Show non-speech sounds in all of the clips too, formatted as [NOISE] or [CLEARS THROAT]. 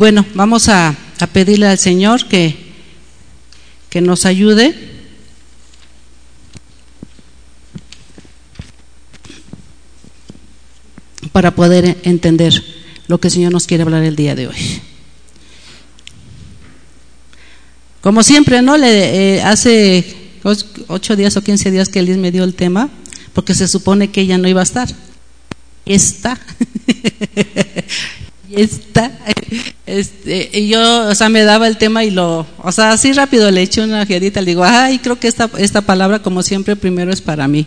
bueno, vamos a, pedirle al Señor que, que nos ayude. para poder entender lo que el Señor nos quiere hablar el día de hoy. Como siempre, ¿no? Le, eh, hace ocho días o quince días que Liz me dio el tema, porque se supone que ella no iba a estar. Está. [LAUGHS] y está. [LAUGHS] Este, y yo, o sea, me daba el tema y lo, o sea, así rápido le eché una ojeadita, le digo, ay, creo que esta, esta palabra, como siempre, primero es para mí.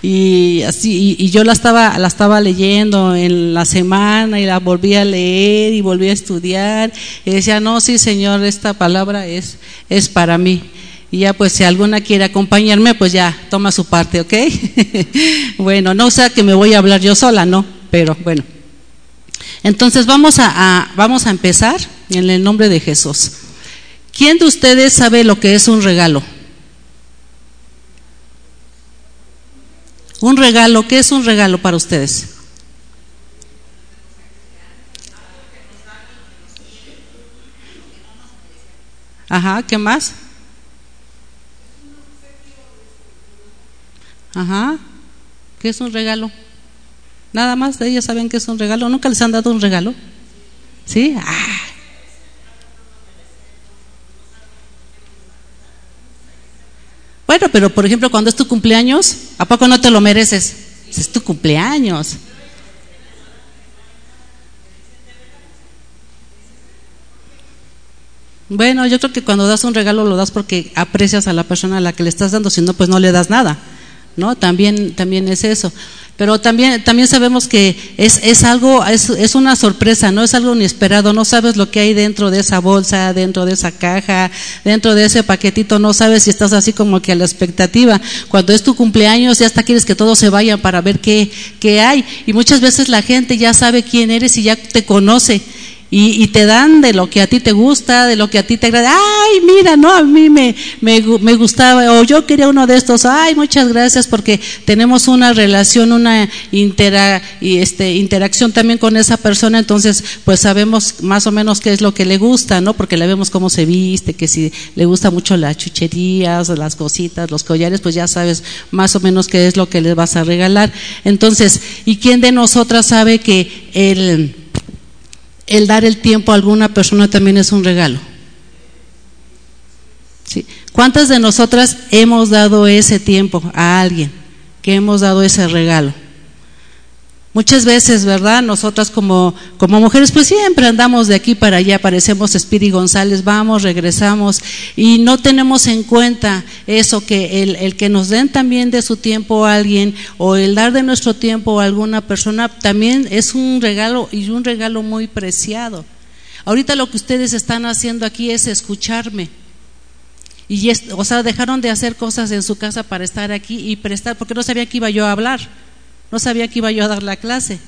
Y así, y, yo la estaba, la estaba leyendo en la semana y la volví a leer y volví a estudiar y decía, no, sí, Señor, esta palabra es, es para mí. Y ya pues si alguna quiere acompañarme, pues ya toma su parte, ¿ok? [LAUGHS] bueno, no sea que me voy a hablar yo sola, no, pero bueno. Entonces vamos a, vamos a empezar en el nombre de Jesús. ¿Quién de ustedes sabe lo que es un regalo? Un regalo, ¿qué es un regalo para ustedes? Ajá, ¿qué más? Ajá, ¿qué es un regalo? Nada más de ellos saben que es un regalo. ¿Nunca les han dado un regalo? ¿Sí? Ah. Bueno, pero por ejemplo, cuando es tu cumpleaños, ¿a poco no te lo mereces? Es tu cumpleaños. Bueno, yo creo que cuando das un regalo lo das porque aprecias a la persona a la que le estás dando, si no, pues no le das nada, ¿no? También, también es eso. Pero también, también sabemos que es, es algo, es, es, una sorpresa, no es algo inesperado, no sabes lo que hay dentro de esa bolsa, dentro de esa caja, dentro de ese paquetito, no sabes si estás así como que a la expectativa. Cuando es tu cumpleaños, ya hasta quieres que todos se vayan para ver qué, qué hay. Y muchas veces la gente ya sabe quién eres y ya te conoce y, te dan de lo que a ti te gusta, de lo que a ti te agrada. Ay, mira, no, a mí me, me, gustaba, o yo quería uno de estos. Ay, muchas gracias porque tenemos una relación, una intera, y este, interacción también con esa persona. Entonces, pues sabemos más o menos qué es lo que le gusta, ¿no? Porque le vemos cómo se viste, que si le gusta mucho las chucherías, las cositas, los collares, pues ya sabes más o menos qué es lo que le vas a regalar. Entonces, ¿y quién de nosotras sabe que el el dar el tiempo a alguna persona también es un regalo. ¿Cuántas de nosotras hemos dado ese tiempo a alguien? Que hemos dado ese regalo. Muchas veces, ¿verdad? Nosotras como, como mujeres, pues siempre andamos de aquí para allá, parecemos Spiri González, vamos, regresamos, y no tenemos en cuenta eso, que el, el, que nos den también de su tiempo a alguien, o el dar de nuestro tiempo a alguna persona, también es un regalo, y un regalo muy preciado. Ahorita lo que ustedes están haciendo aquí es escucharme. Y, o sea, dejaron de hacer cosas en su casa para estar aquí y prestar, porque no sabía que iba yo a hablar. No sabía que iba yo a dar la clase.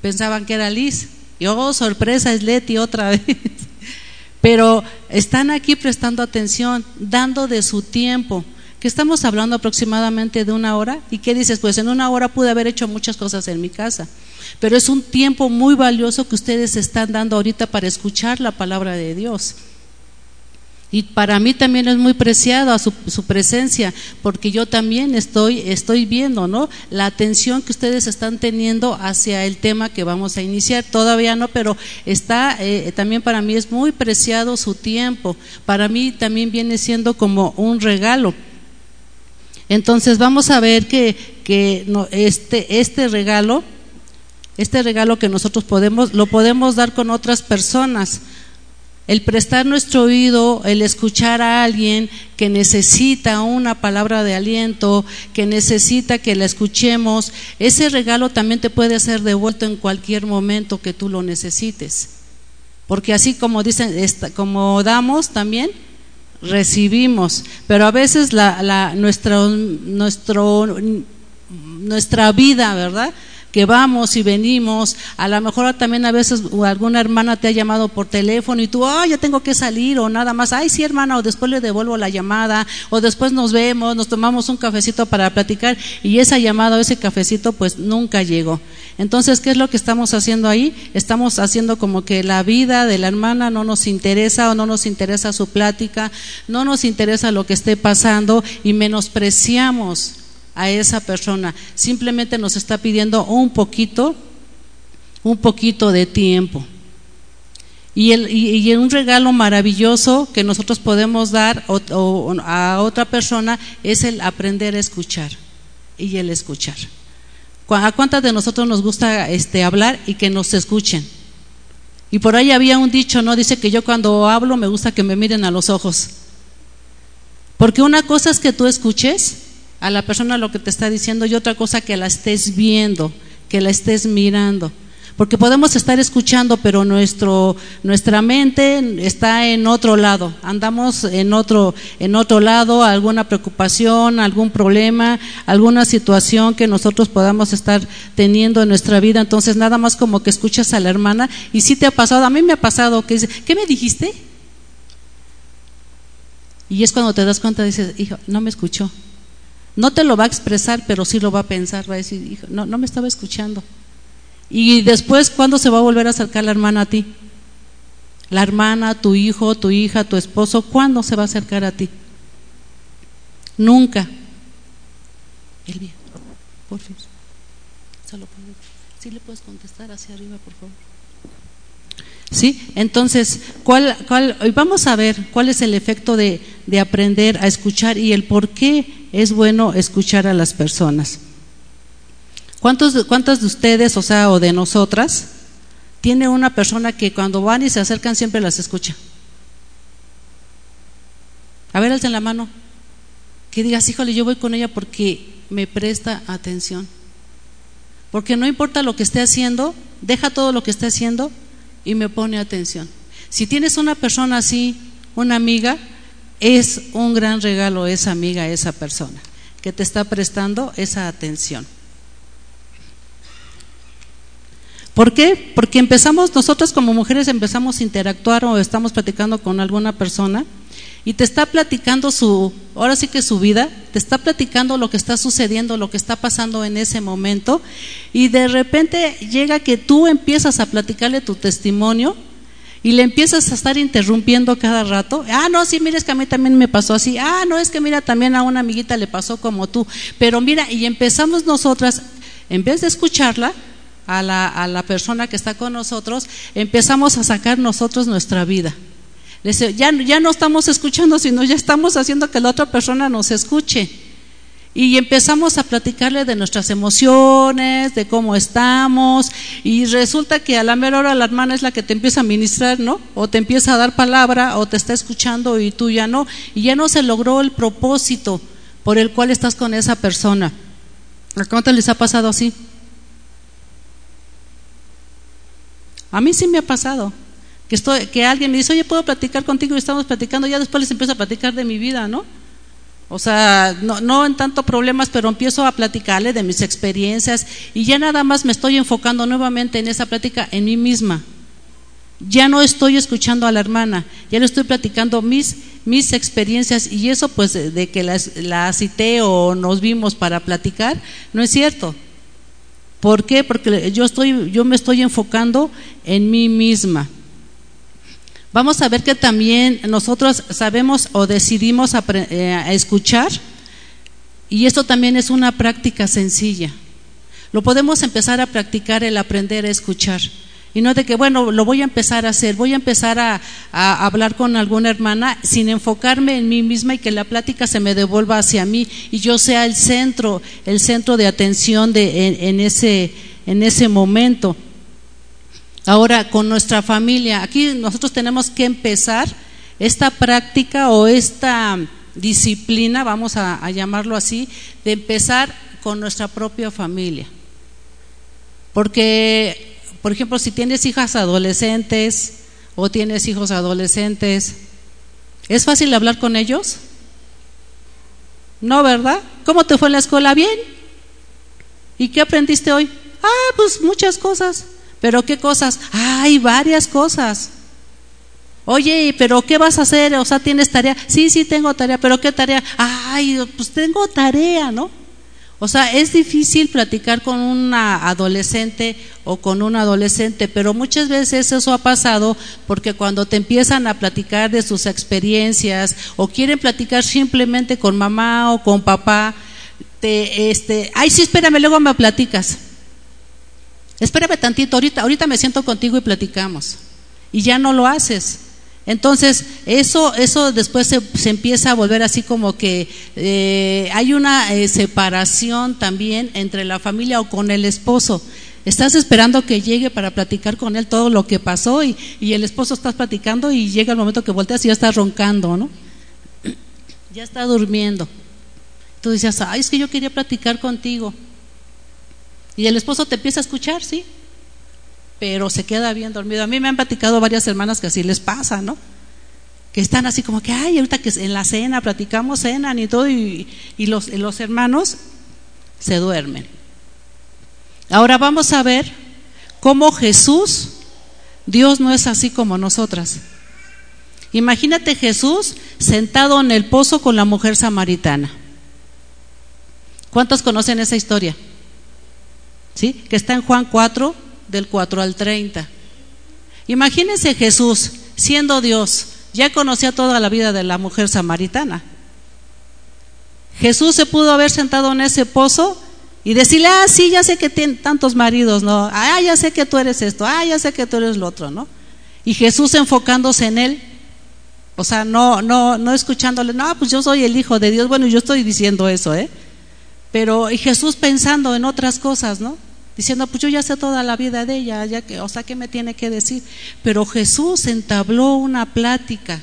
Pensaban que era Liz. Y oh, sorpresa, es Leti otra [LAUGHS] vez. Pero están aquí prestando atención, dando de su tiempo. Que estamos hablando aproximadamente de una hora. ¿Y qué dices? Pues en una hora pude haber hecho muchas cosas en mi casa. Pero es un tiempo muy valioso que ustedes están dando ahorita para escuchar la palabra de Dios. Y para mí también es muy preciada su, su, presencia, porque yo también estoy, estoy viendo, ¿no? La atención que ustedes están teniendo hacia el tema que vamos a iniciar. Todavía no, pero está, eh, también para mí es muy preciado su tiempo. Para mí también viene siendo como un regalo. Entonces vamos a ver que, que no, este, este regalo, este regalo que nosotros podemos, lo podemos dar con otras personas el prestar nuestro oído, el escuchar a alguien que necesita una palabra de aliento, que necesita que la escuchemos, ese regalo también te puede ser devuelto en cualquier momento que tú lo necesites. Porque así como dicen, como damos también, recibimos. Pero a veces la, la, nuestro, nuestra vida, ¿verdad? Que vamos y venimos, a lo mejor también a veces alguna hermana te ha llamado por teléfono y tú, ay, ya tengo que salir o nada más, ay, sí hermana, o después le devuelvo la llamada, o después nos vemos, nos tomamos un cafecito para platicar y esa llamada o ese cafecito pues nunca llegó. Entonces, ¿qué es lo que estamos haciendo ahí? Estamos haciendo como que la vida de la hermana no nos interesa o no nos interesa su plática, no nos interesa lo que esté pasando y menospreciamos a esa persona. Simplemente nos está pidiendo un poquito, un poquito de tiempo. Y, el, y, un regalo maravilloso que nosotros podemos dar a otra persona es el aprender a escuchar y el escuchar. ¿A cuántas de nosotros nos gusta este, hablar y que nos escuchen? Y por ahí había un dicho, ¿no? Dice que yo cuando hablo me gusta que me miren a los ojos. Porque una cosa es que tú escuches a la persona lo que te está diciendo y otra cosa que la estés viendo, que la estés mirando. Porque podemos estar escuchando, pero nuestro, nuestra mente está en otro lado. Andamos en otro, en otro lado, alguna preocupación, algún problema, alguna situación que nosotros podamos estar teniendo en nuestra vida. Entonces, nada más como que escuchas a la hermana y si te ha pasado, a mí me ha pasado que dice, ¿qué me dijiste? Y es cuando te das cuenta, dices, hijo, no me escuchó. No te lo va a expresar, pero sí lo va a pensar, va a decir, hijo, no, no me estaba escuchando. Y después, ¿cuándo se va a volver a acercar la hermana a ti? La hermana, tu hijo, tu hija, tu esposo, ¿cuándo se va a acercar a ti? Nunca. Elvia, por fin. ¿Sí le puedes contestar hacia arriba, por favor? ¿Sí? Entonces, ¿cuál, cuál, vamos a ver cuál es el efecto de aprender a escuchar y el por qué es bueno escuchar a las personas. ¿Cuántos, ¿Cuántas de ustedes, o sea, o de nosotras, tiene una persona que cuando van y se acercan siempre las escucha? A ver, alza la mano. Que digas, híjole, yo voy con ella porque me presta atención. Porque no importa lo que esté haciendo, deja todo lo que esté haciendo y me pone atención. Si tienes una persona así, una amiga, es un gran regalo esa amiga, esa persona, que te está prestando esa atención. ¿Por qué? Porque empezamos, nosotros como mujeres empezamos a interactuar o estamos platicando con alguna persona y te está platicando su, ahora sí que su vida, te está platicando lo que está sucediendo, lo que está pasando en ese momento y de repente llega que tú empiezas a platicarle tu testimonio y le empiezas a estar interrumpiendo cada rato. Ah, no, sí, mira, es que a mí también me pasó así. Ah, no, es que mira, también a una amiguita le pasó como tú. Pero mira, y empezamos nosotras, en vez de escucharla, a la, a la persona que está con nosotros, empezamos a sacar nosotros nuestra vida. Ya, ya no estamos escuchando, sino ya estamos haciendo que la otra persona nos escuche. Y empezamos a platicarle de nuestras emociones, de cómo estamos, y resulta que a la mera hora la hermana es la que te empieza a ministrar, ¿no? O te empieza a dar palabra, o te está escuchando y tú ya no, y ya no se logró el propósito por el cual estás con esa persona. ¿A cuánto les ha pasado así? A mí sí me ha pasado. Que, estoy, que alguien me dice, oye, ¿puedo platicar contigo? Y estamos platicando, ya después les empiezo a platicar de mi vida, ¿no? O sea, no, no en tanto problemas, pero empiezo a platicarle de mis experiencias y ya nada más me estoy enfocando nuevamente en esa plática en mí misma. Ya no estoy escuchando a la hermana, ya le estoy platicando mis, mis experiencias y eso pues de que la cité o nos vimos para platicar, no es cierto. ¿Por qué? Porque yo, estoy, yo me estoy enfocando en mí misma. Vamos a ver que también nosotros sabemos o decidimos eh, a escuchar y esto también es una práctica sencilla. Lo podemos empezar a practicar el aprender a escuchar. Y no de que, bueno, lo voy a empezar a hacer, voy a empezar a, hablar con alguna hermana sin enfocarme en mí misma y que la plática se me devuelva hacia mí y yo sea el centro, el centro de atención de, en, ese, en ese momento. Ahora, con nuestra familia, aquí nosotros tenemos que empezar esta práctica o esta disciplina, vamos a llamarlo así, de empezar con nuestra propia familia. Porque por ejemplo, si tienes hijas adolescentes o tienes hijos adolescentes, ¿es fácil hablar con ellos? No, ¿verdad? ¿Cómo te fue en la escuela? Bien. ¿Y qué aprendiste hoy? Ah, pues muchas cosas. ¿Pero qué cosas? Hay varias cosas. Oye, pero ¿qué vas a hacer? O sea, ¿tienes tarea? Sí, sí, tengo tarea, pero ¿qué tarea? Ay, pues tengo tarea, ¿no? O sea, es difícil platicar con una adolescente o con un adolescente, pero muchas veces eso ha pasado porque cuando te empiezan a platicar de sus experiencias o quieren platicar simplemente con mamá o con papá, te, este, ay, sí, espérame, luego me platicas. Espérame tantito, ahorita, ahorita me siento contigo y platicamos. Y ya no lo haces. Entonces, eso, eso después se, empieza a volver así como que eh, hay una eh, separación también entre la familia o con el esposo. Estás esperando que llegue para platicar con él todo lo que pasó y, y el esposo está platicando y llega el momento que volteas y ya está roncando, ¿no? [CLEARS THROAT] Ya está durmiendo. Tú dices, ay, es que yo quería platicar contigo. Y el esposo te empieza a escuchar, ¿sí? pero se queda bien dormido. A mí me han platicado varias hermanas que así les pasa, ¿no? Que están así como que, ay, ahorita que en la cena platicamos, cenan y todo, y, y los, los hermanos se duermen. Ahora vamos a ver cómo Jesús, Dios no es así como nosotras. Imagínate Jesús sentado en el pozo con la mujer samaritana. ¿Cuántos conocen esa historia? ¿Sí? Que está en Juan 4, del 4 al 30. Imagínense Jesús, siendo Dios, ya conocía toda la vida de la mujer samaritana. Jesús se pudo haber sentado en ese pozo y decirle, ah, sí, ya sé que tiene tantos maridos, ¿no? Ah, ya sé que tú eres esto, ah, ya sé que tú eres lo otro, ¿no? Y Jesús enfocándose en él, o sea, no, no, no escuchándole, no, pues yo soy el Hijo de Dios, bueno, yo estoy diciendo eso, ¿eh? Pero, y Jesús pensando en otras cosas, ¿no? diciendo, pues yo ya sé toda la vida de ella, ya o sea, ¿qué me tiene que decir? Pero Jesús entabló una plática,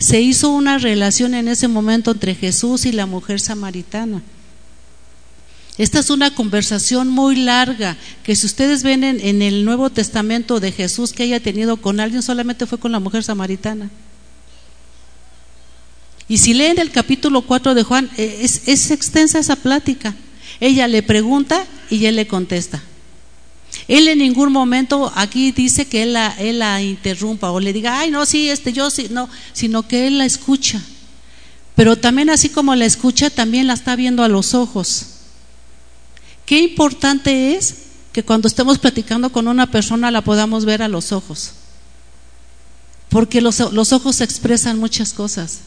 se hizo una relación en ese momento entre Jesús y la mujer samaritana. Esta es una conversación muy larga, que si ustedes ven en, en, el Nuevo Testamento de Jesús que haya tenido con alguien, solamente fue con la mujer samaritana. Y si leen el capítulo 4 de Juan, eh, es, extensa esa plática. Ella le pregunta y él le contesta. Él en ningún momento aquí dice que él la, él la interrumpa o le diga, ay, no, sí, este, yo sí, no, sino que él la escucha. Pero también así como la escucha, también la está viendo a los ojos. Qué importante es que cuando estemos platicando con una persona la podamos ver a los ojos. Porque los, los ojos expresan muchas cosas.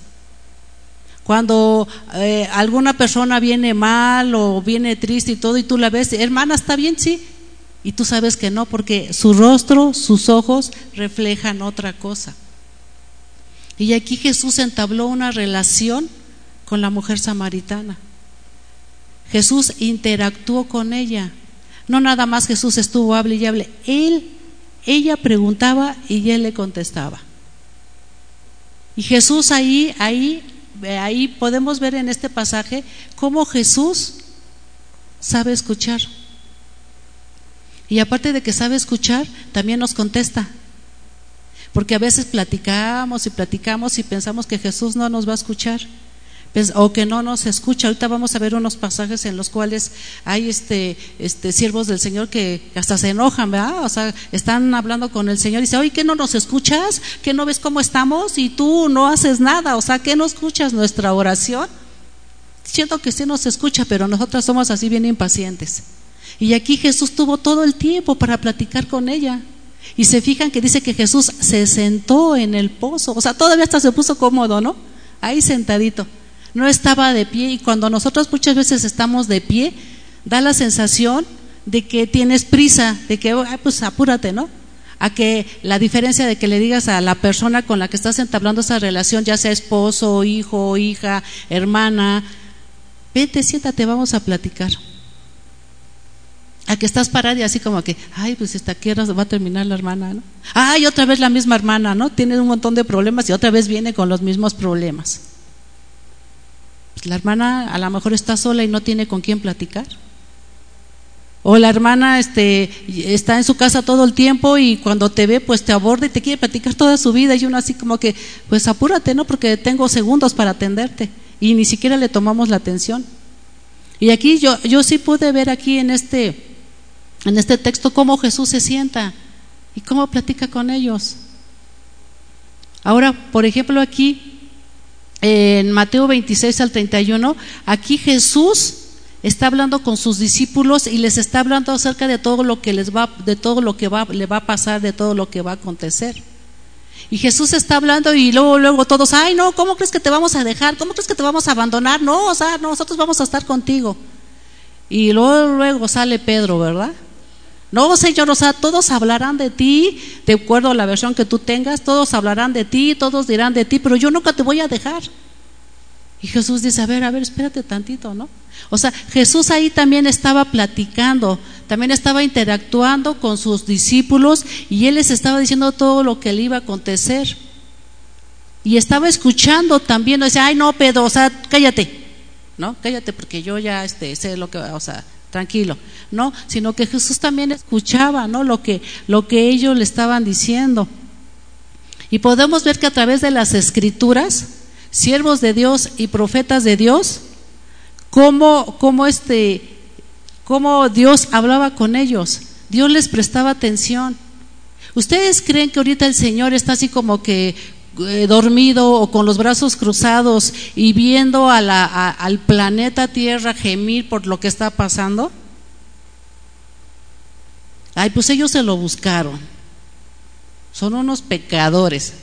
Cuando eh, alguna persona viene mal o viene triste y todo y tú la ves, hermana, ¿está bien? Sí. Y tú sabes que no, porque su rostro, sus ojos reflejan otra cosa. Y aquí Jesús entabló una relación con la mujer samaritana. Jesús interactuó con ella. No nada más Jesús estuvo hable y hable. Él, ella preguntaba y él le contestaba. Y Jesús ahí, ahí ahí podemos ver en este pasaje cómo Jesús sabe escuchar. Y aparte de que sabe escuchar, también nos contesta. Porque a veces platicamos y platicamos y pensamos que Jesús no nos va a escuchar o que no nos escucha. Ahorita vamos a ver unos pasajes en los cuales hay este, este siervos del Señor que hasta se enojan, ¿verdad? O sea, están hablando con el Señor y dicen, oye, ¿qué no nos escuchas? ¿Qué no ves cómo estamos? Y tú no haces nada, o sea, ¿qué no escuchas nuestra oración? Siento que sí nos escucha, pero nosotras somos así bien impacientes. Y aquí Jesús tuvo todo el tiempo para platicar con ella. Y se fijan que dice que Jesús se sentó en el pozo, o sea, todavía hasta se puso cómodo, ¿no? Ahí sentadito no estaba de pie y cuando nosotros muchas veces estamos de pie, da la sensación de que tienes prisa, de que, pues apúrate, ¿no? A que la diferencia de que le digas a la persona con la que estás entablando esa relación, ya sea esposo, hijo, hija, hermana, vete, siéntate, vamos a platicar. A que estás parada y así como que, ay, pues esta quiera va a terminar la hermana, ¿no? Ay, otra vez la misma hermana, ¿no? Tiene un montón de problemas y otra vez viene con los mismos problemas. La hermana a lo mejor está sola y no tiene con quién platicar. O la hermana este, está en su casa todo el tiempo y cuando te ve, pues te aborda y te quiere platicar toda su vida. Y uno así como que, pues apúrate, ¿no? Porque tengo segundos para atenderte. Y ni siquiera le tomamos la atención. Y aquí yo, yo sí pude ver aquí en este, en este texto cómo Jesús se sienta y cómo platica con ellos. Ahora, por ejemplo, aquí en Mateo 26 al 31, aquí Jesús está hablando con sus discípulos y les está hablando acerca de todo lo que les va de todo lo que va le va a pasar, de todo lo que va a acontecer. Y Jesús está hablando y luego, luego todos, ay, no, ¿cómo crees que te vamos a dejar? ¿Cómo crees que te vamos a abandonar? No, o sea, nosotros vamos a estar contigo. Y luego, luego sale Pedro, ¿verdad? No, Señor, o sea, todos hablarán de ti, de acuerdo a la versión que tú tengas, todos hablarán de ti, todos dirán de ti, pero yo nunca te voy a dejar. Y Jesús dice, a ver, a ver, espérate tantito, ¿no? O sea, Jesús ahí también estaba platicando, también estaba interactuando con sus discípulos y él les estaba diciendo todo lo que le iba a acontecer. Y estaba escuchando también, decía, ay no, Pedro, o sea, cállate, ¿no? Cállate porque yo ya este, sé lo que va, o sea, tranquilo, ¿no? Sino que Jesús también escuchaba, ¿no? Lo que, lo que ellos le estaban diciendo. Y podemos ver que a través de las escrituras, siervos de Dios y profetas de Dios, cómo, cómo, este, cómo Dios hablaba con ellos, Dios les prestaba atención. ¿Ustedes creen que ahorita el Señor está así como que eh, dormido o con los brazos cruzados y viendo al planeta Tierra gemir por lo que está pasando? Ay, pues ellos se lo buscaron. Son unos pecadores.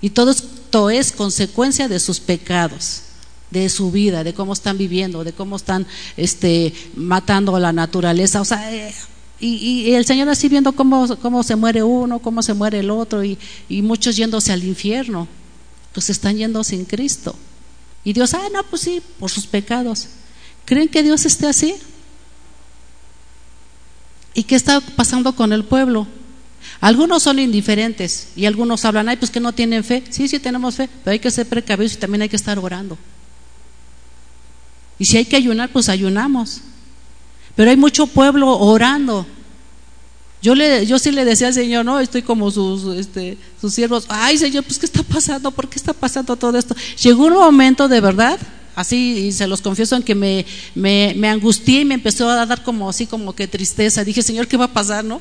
Y todo esto es consecuencia de sus pecados de su vida, de cómo están viviendo, de cómo están este, matando a la naturaleza. O sea, eh, y, el Señor así viendo cómo, cómo se muere uno, cómo se muere el otro, y, y muchos yéndose al infierno, pues están yendo sin Cristo. Y Dios, ah, no, pues sí, por sus pecados. ¿Creen que Dios esté así? ¿Y qué está pasando con el pueblo? Algunos son indiferentes y algunos hablan, ay, pues que no tienen fe. Sí, sí tenemos fe, pero hay que ser precavidos y también hay que estar orando. Y si hay que ayunar, pues ayunamos. Pero hay mucho pueblo orando. Yo, le, yo sí le decía al Señor, no, estoy como sus, este, sus siervos, ay Señor, pues ¿qué está pasando? ¿Por qué está pasando todo esto? Llegó un momento de verdad, así, y se los confieso, en que me, me, me angustié y me empezó a dar como así, como que tristeza. Dije, Señor, ¿qué va a pasar, no?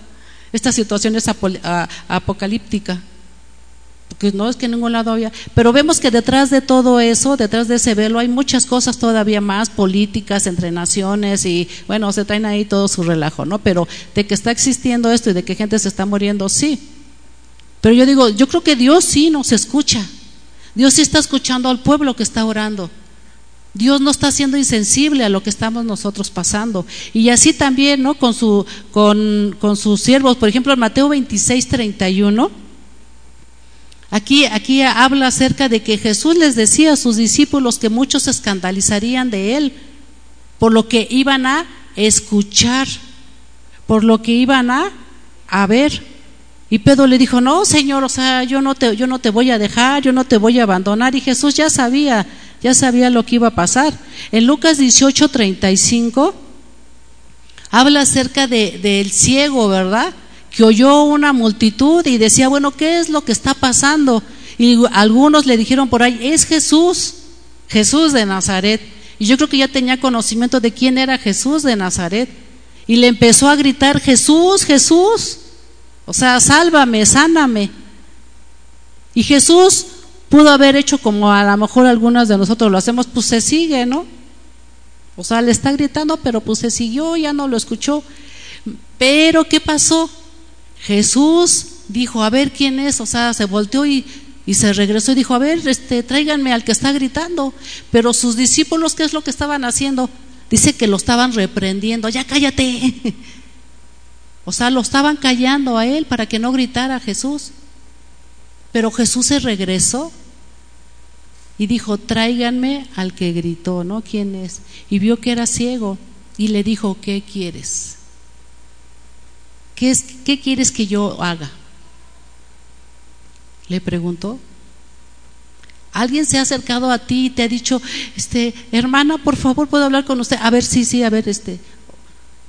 Esta situación es apocalíptica porque no es que en ningún lado había, pero vemos que detrás de todo eso, detrás de ese velo, hay muchas cosas todavía más políticas entre naciones y bueno, se traen ahí todo su relajo, ¿no? Pero de que está existiendo esto y de que gente se está muriendo, sí. Pero yo digo, yo creo que Dios sí nos escucha. Dios sí está escuchando al pueblo que está orando. Dios no está siendo insensible a lo que estamos nosotros pasando. Y así también, ¿no? Con, con sus siervos. Por ejemplo, en Mateo 26, 31 Aquí, aquí habla acerca de que Jesús les decía a sus discípulos que muchos se escandalizarían de él por lo que iban a escuchar, por lo que iban a, ver. Y Pedro le dijo, no, Señor, o sea, yo no, te, yo no te voy a dejar, yo no te voy a abandonar. Y Jesús ya sabía, ya sabía lo que iba a pasar. En Lucas 18, 35, habla acerca de, del ciego, ¿verdad? Que oyó una multitud y decía, bueno, ¿qué es lo que está pasando? Y algunos le dijeron por ahí, es Jesús, Jesús de Nazaret. Y yo creo que ya tenía conocimiento de quién era Jesús de Nazaret. Y le empezó a gritar, Jesús, Jesús, o sea, sálvame, sáname. Y Jesús pudo haber hecho como a lo mejor algunos de nosotros lo hacemos, pues se sigue, ¿no? O sea, le está gritando, pero pues se siguió, ya no lo escuchó. Pero ¿qué pasó? Jesús dijo, a ver quién es, o sea, se volteó y, se regresó y dijo, a ver, este, tráiganme al que está gritando. Pero sus discípulos, ¿qué es lo que estaban haciendo? Dice que lo estaban reprendiendo, ya cállate. [LAUGHS] o sea, lo estaban callando a él para que no gritara Jesús. Pero Jesús se regresó y dijo, tráiganme al que gritó, ¿no? ¿Quién es? Y vio que era ciego y le dijo, ¿qué quieres? ¿Qué, es, ¿Qué quieres que yo haga? Le preguntó. ¿Alguien se ha acercado a ti y te ha dicho, este, hermana, por favor, puedo hablar con usted? A ver, sí, sí, a ver, este,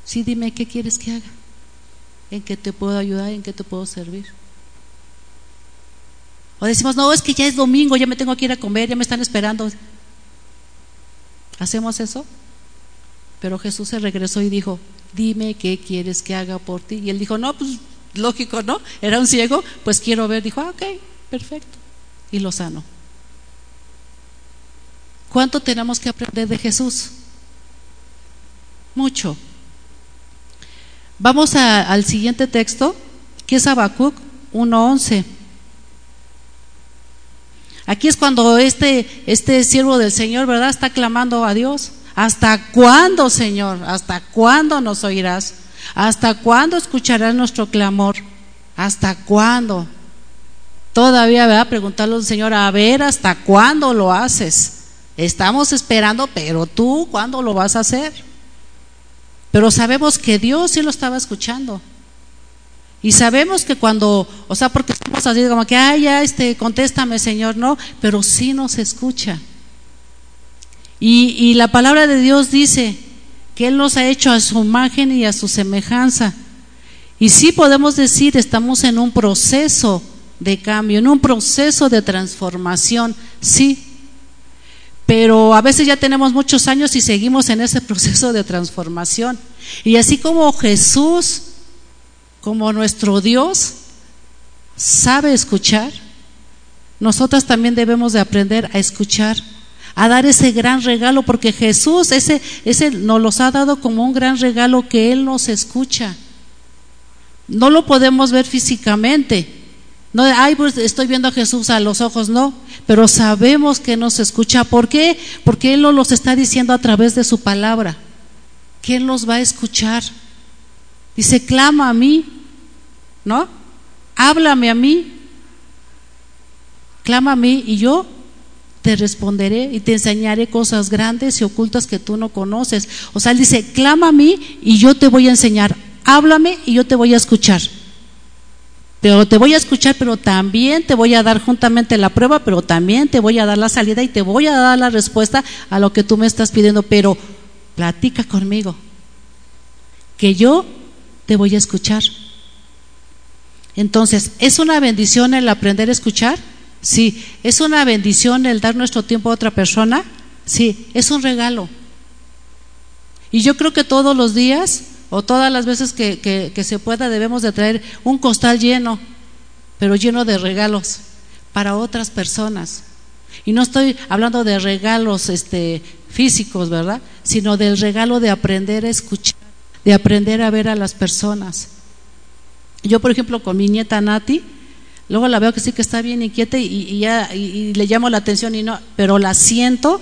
sí, dime, ¿qué quieres que haga? ¿En qué te puedo ayudar? ¿En qué te puedo servir? O decimos, no, es que ya es domingo, ya me tengo que ir a comer, ya me están esperando. ¿Hacemos eso? Pero Jesús se regresó y dijo, dime qué quieres que haga por ti. Y él dijo, no, pues lógico, ¿no? Era un ciego, pues quiero ver. Dijo, ah, ok, perfecto. Y lo sanó. ¿Cuánto tenemos que aprender de Jesús? Mucho. Vamos al siguiente texto, que es Habacuc 1.11. Aquí es cuando este, este siervo del Señor, ¿verdad? Está clamando a Dios. ¿Hasta cuándo, Señor? ¿Hasta cuándo nos oirás? ¿Hasta cuándo escucharás nuestro clamor? ¿Hasta cuándo? Todavía, ¿verdad? Preguntarle al Señor, a ver, ¿hasta cuándo lo haces? Estamos esperando, pero tú, ¿cuándo lo vas a hacer? Pero sabemos que Dios sí lo estaba escuchando. Y sabemos que cuando, o sea, porque estamos así como que, ay, ya, este, contéstame, Señor, no, pero sí nos escucha. Y, la palabra de Dios dice que Él nos ha hecho a su imagen y a su semejanza. Y sí podemos decir, estamos en un proceso de cambio, en un proceso de transformación, sí. Pero a veces ya tenemos muchos años y seguimos en ese [LAUGHS] proceso de transformación. Y así como Jesús como nuestro Dios sabe escuchar, nosotras también debemos de aprender a escuchar, a dar ese gran regalo, porque Jesús ese, ese nos los ha dado como un gran regalo que Él nos escucha. No lo podemos ver físicamente. No, ay, pues estoy viendo a Jesús a los ojos, no, pero sabemos que nos escucha. ¿Por qué? Porque Él nos los está diciendo a través de su palabra, que Él nos va a escuchar. Dice, clama a mí ¿no? Háblame a mí, clama a mí y yo te responderé y te enseñaré cosas grandes y ocultas que tú no conoces. O sea, él dice, clama a mí y yo te voy a enseñar, háblame y yo te voy a escuchar. Pero te voy a escuchar, pero también te voy a dar juntamente la prueba, pero también te voy a dar la salida y te voy a dar la respuesta a lo que tú me estás pidiendo. Pero platica conmigo, que yo te voy a escuchar. Entonces, ¿es una bendición el aprender a escuchar? Sí. ¿Es una bendición el dar nuestro tiempo a otra persona? Sí, es un regalo. Y yo creo que todos los días o todas las veces que, que, se pueda debemos de traer un costal lleno, pero lleno de regalos para otras personas. Y no estoy hablando de regalos este, físicos, ¿verdad? Sino del regalo de aprender a escuchar, de aprender a ver a las personas. Yo, por ejemplo, con mi nieta Nati, luego la veo que sí que está bien inquieta y, ya le llamo la atención y no, pero la siento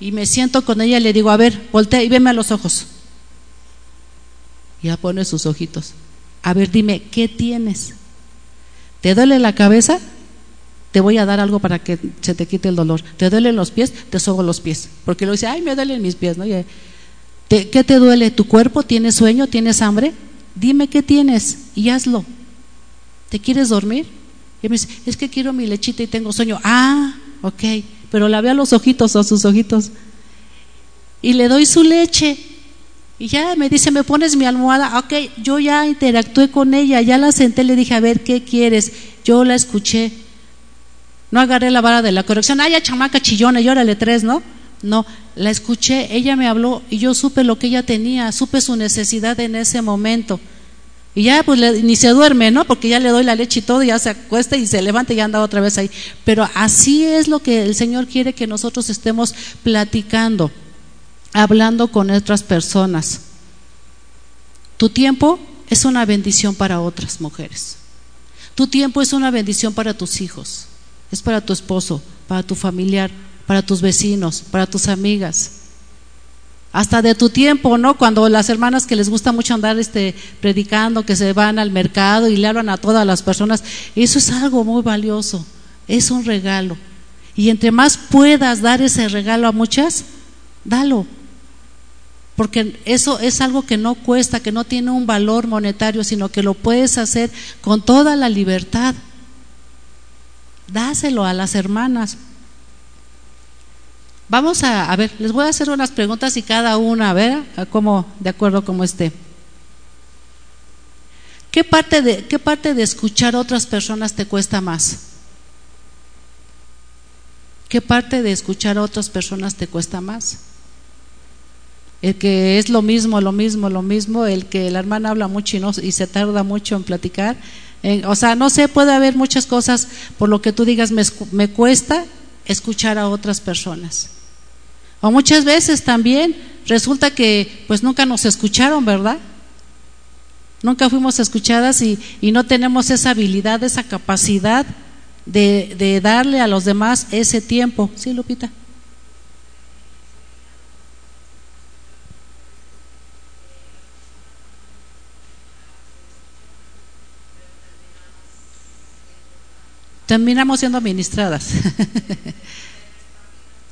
y me siento con ella y le digo, a ver, voltea y veme a los ojos. Ya pone sus ojitos. A ver, dime, ¿qué tienes? ¿Te duele la cabeza? Te voy a dar algo para que se te quite el dolor. ¿Te duelen los pies? Te sobo los pies. Porque lo dice, ay, me duelen mis pies, ¿no? ¿Qué te duele? ¿Tu cuerpo? ¿Tienes sueño? ¿Tienes hambre? dime qué tienes y hazlo. ¿Te quieres dormir? Y me dice, es que quiero mi lechita y tengo sueño. Ah, ok, pero la veo a los ojitos o sus ojitos. Y le doy su leche. Y ya me dice, ¿me pones mi almohada? Ok, yo ya interactué con ella, ya la senté, le dije, a ver, ¿qué quieres? Yo la escuché. No agarré la vara de la corrección. Ay, ya chamaca chillona, llórale tres, ¿no? No, la escuché, ella me habló y yo supe lo que ella tenía, supe su necesidad en ese momento. Y ya pues ni se duerme, ¿no? Porque ya le doy la leche y todo, y ya se acuesta y se levanta y anda otra vez ahí. Pero así es lo que el Señor quiere que nosotros estemos platicando, hablando con otras personas. Tu tiempo es una bendición para otras mujeres. Tu tiempo es una bendición para tus hijos, es para tu esposo, para tu familiar, para tus vecinos, para tus amigas. Hasta de tu tiempo, ¿no? Cuando las hermanas que les gusta mucho andar este, predicando, que se van al mercado y le hablan a todas las personas, eso es algo muy valioso, es un regalo. Y entre más puedas dar ese regalo a muchas, dalo. Porque eso es algo que no cuesta, que no tiene un valor monetario, sino que lo puedes hacer con toda la libertad. Dáselo a las hermanas, Vamos a, ver, les voy a hacer unas preguntas y cada una, a ver, a cómo, de acuerdo como esté. ¿Qué parte, de, ¿Qué parte de escuchar a otras personas te cuesta más? ¿Qué parte de escuchar a otras personas te cuesta más? el que es lo mismo, lo mismo, lo mismo, el que la hermana habla mucho y, no, y se tarda mucho en platicar. o sea, no sé, puede haber muchas cosas por lo que tú digas, me cuesta escuchar a otras personas. O muchas veces también resulta que pues nunca nos escucharon, ¿verdad? Nunca fuimos escuchadas y, y no tenemos esa habilidad, esa capacidad de, de darle a los demás ese tiempo. ¿Sí, Lupita? terminamos siendo administradas. [LAUGHS]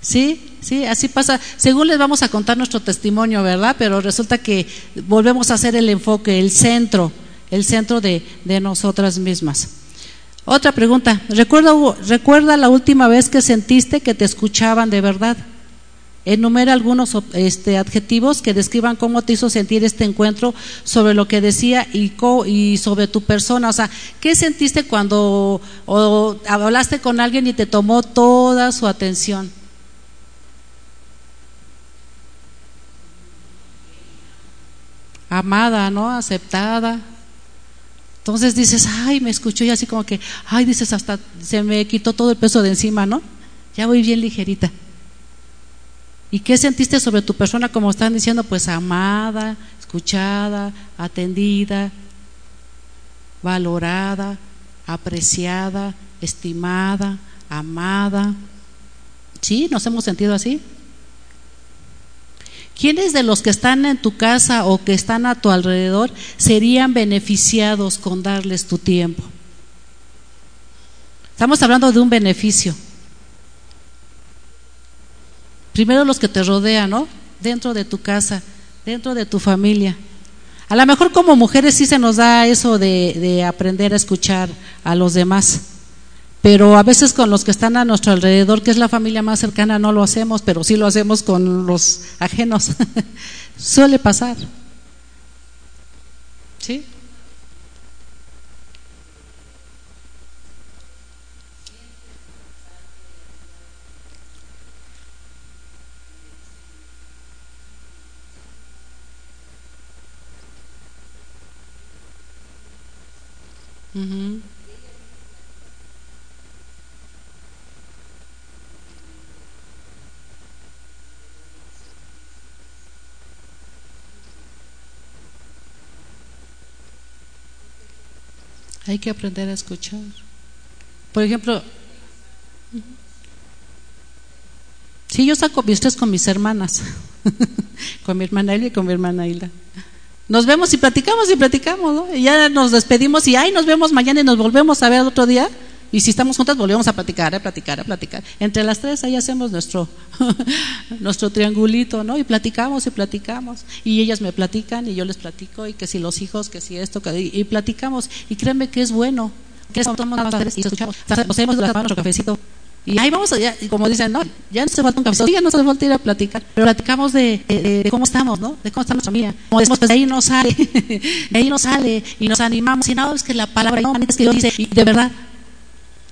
sí, sí, así pasa. Según les vamos a contar nuestro testimonio, ¿verdad? Pero resulta que volvemos a hacer el enfoque, el centro, el centro de, de nosotras mismas. Otra pregunta. ¿Recuerda, ¿Recuerda la última vez que sentiste que te escuchaban de verdad? Enumera algunos este, adjetivos que describan cómo te hizo sentir este encuentro sobre lo que decía y, y sobre tu persona. O sea, ¿qué sentiste cuando hablaste con alguien y te tomó toda su atención? Amada, ¿no? Aceptada. Entonces dices, ay, me escuchó y así como que, ay, dices, hasta se me quitó todo el peso de encima, ¿no? Ya voy bien ligerita. ¿Y qué sentiste sobre tu persona? Como están diciendo, pues amada, escuchada, atendida, valorada, apreciada, estimada, amada. ¿Sí? ¿Nos hemos sentido así? ¿Quiénes de los que están en tu casa o que están a tu alrededor serían beneficiados con darles tu tiempo? Estamos hablando de un beneficio. Primero los que te rodean, ¿no? Dentro de tu casa, dentro de tu familia. A lo mejor como mujeres sí se nos da eso de, aprender a escuchar a los demás, pero a veces con los que están a nuestro alrededor, que es la familia más cercana, no lo hacemos, pero sí lo hacemos con los ajenos. [LAUGHS] Suele pasar. ¿Sí? Hay que aprender a escuchar. Por ejemplo, si yo saco vistas con mis hermanas, [LAUGHS] con mi hermana Elia y con mi hermana Hilda. Nos vemos y platicamos y platicamos, ¿no? Y ya nos despedimos y ay, nos vemos mañana y nos volvemos a ver otro día. Y si estamos juntas, volvemos a platicar, a platicar, a platicar. Entre las tres ahí hacemos nuestro, [LAUGHS] nuestro triangulito, ¿no? Y platicamos y platicamos. Y ellas me platican y yo les platico. Y que si los hijos, que si esto, que, y, platicamos. Y créanme que es bueno. Que estamos y escuchamos. Nos hemos nuestro cafecito. Y ahí vamos, ya, como dicen, no, ya no se falta un café, ya no se falta ir a platicar, pero platicamos de, de, cómo estamos, ¿no? De cómo está nuestra familia. Como decimos, pues de ahí nos sale, [LAUGHS] de ahí nos sale, y nos animamos, y no, es que la palabra, no, es que dice, y de verdad,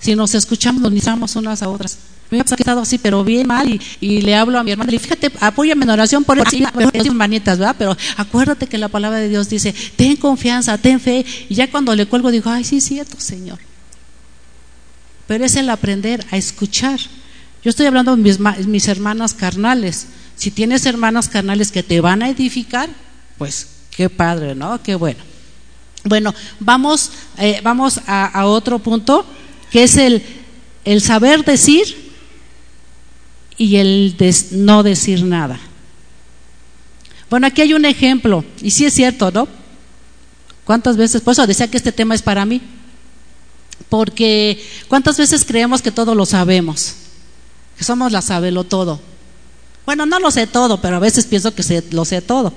si nos escuchamos, nos animamos unas a otras. Me ha estado así, pero bien mal, y, le hablo a mi hermana, y fíjate, apóyame en oración por eso, manitas, ¿verdad? Pero acuérdate que la palabra de Dios dice, ten confianza, ten fe, y ya cuando le cuelgo digo, ay, sí, es cierto, Señor pero es el aprender a escuchar. Yo estoy hablando de mis, hermanas carnales. Si tienes hermanas carnales que te van a edificar, pues qué padre, ¿no? Qué bueno. Bueno, vamos, eh, vamos a, otro punto, que es el, el saber decir y el no decir nada. Bueno, aquí hay un ejemplo, y sí es cierto, ¿no? ¿Cuántas veces? Por eso decía que este tema es para mí porque ¿cuántas veces creemos que todo lo sabemos? Que somos la sabelo todo. Bueno, no lo sé todo, pero a veces pienso que lo sé todo.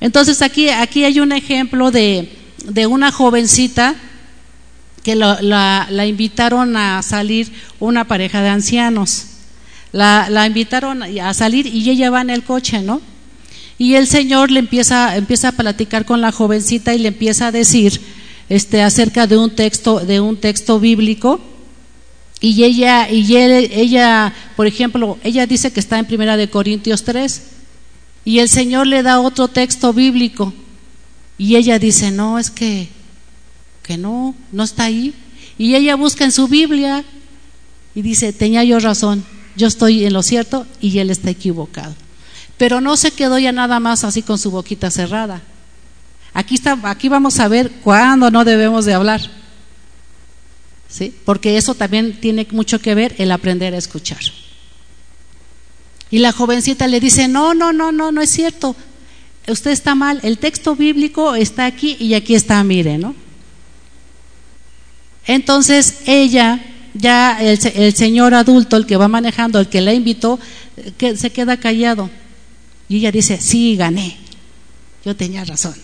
Entonces aquí, aquí hay un ejemplo de, de una jovencita que la, la, invitaron a salir una pareja de ancianos. La, la, invitaron a salir y ella va en el coche, ¿no? Y el Señor le empieza, empieza a platicar con la jovencita y le empieza a decir este, acerca de un texto, de un texto bíblico. Y ella, y ella, por ejemplo, ella dice que está en Primera de Corintios 3. y el Señor le da otro texto bíblico y ella dice, no, es que, que no, no está ahí. Y ella busca en su Biblia y dice, tenía yo razón, yo estoy en lo cierto y él está equivocado. Pero no se quedó ya nada más así con su boquita cerrada. Aquí, está, aquí vamos a ver cuándo no debemos de hablar. ¿Sí? Porque eso también tiene mucho que ver el aprender a escuchar. Y la jovencita le dice, no, no, no, no, no es cierto. Usted está mal. El texto bíblico está aquí y aquí está, mire, ¿no? Entonces ella, ya el, el señor adulto, el que va manejando, el que la invitó, se queda callado. Y ella dice, sí, gané. Yo tenía razón.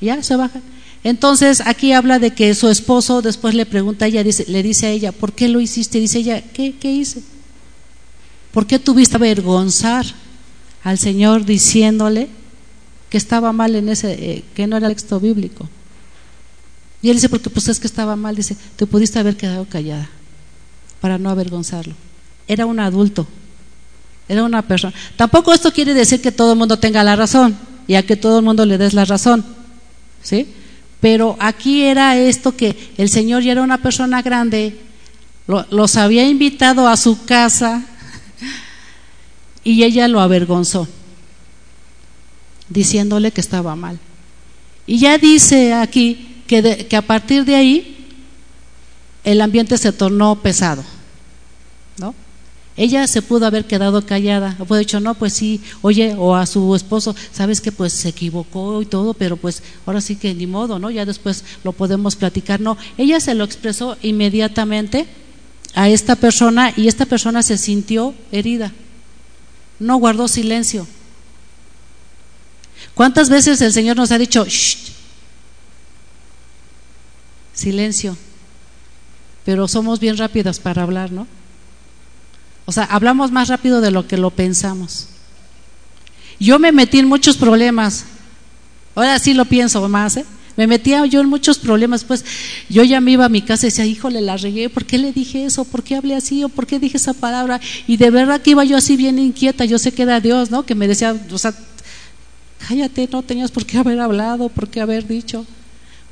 ya se baja. Entonces aquí habla de que su esposo después le pregunta a ella, dice, le dice a ella, ¿por qué lo hiciste? Dice ella, ¿qué, qué hice? ¿Por qué tuviste avergonzar al Señor diciéndole que estaba mal en ese, eh, que no era el texto bíblico? Y él dice, porque pues es que estaba mal, dice, te pudiste haber quedado callada para no avergonzarlo. Era un adulto, era una persona. Tampoco esto quiere decir que todo el mundo tenga la razón y a que todo el mundo le des la razón, ¿sí? Pero aquí era esto que el Señor ya era una persona grande, los había invitado a su casa, y ella lo avergonzó, diciéndole que estaba mal. Y ya dice aquí que, a partir de ahí el ambiente se tornó pesado. ¿no? Ella se pudo haber quedado callada, o puede dicho, no, pues sí, oye, o a su esposo, sabes que pues se equivocó y todo, pero pues ahora sí que ni modo, ¿no? Ya después lo podemos platicar. No, ella se lo expresó inmediatamente a esta persona y esta persona se sintió herida no guardó silencio. ¿Cuántas veces el Señor nos ha dicho, silencio? Pero somos bien rápidas para hablar, ¿no? O sea, hablamos más rápido de lo que lo pensamos. Yo me metí en muchos problemas. Ahora sí lo pienso más, ¿eh? Me metía yo en muchos problemas, pues yo ya me iba a mi casa y decía, híjole, la regué, ¿por qué le dije eso? ¿Por qué hablé así? ¿O por qué dije esa palabra? Y de verdad que iba yo así bien inquieta, yo sé que era Dios, ¿no? Que me decía, o sea, cállate, no tenías por qué haber hablado, por qué haber dicho.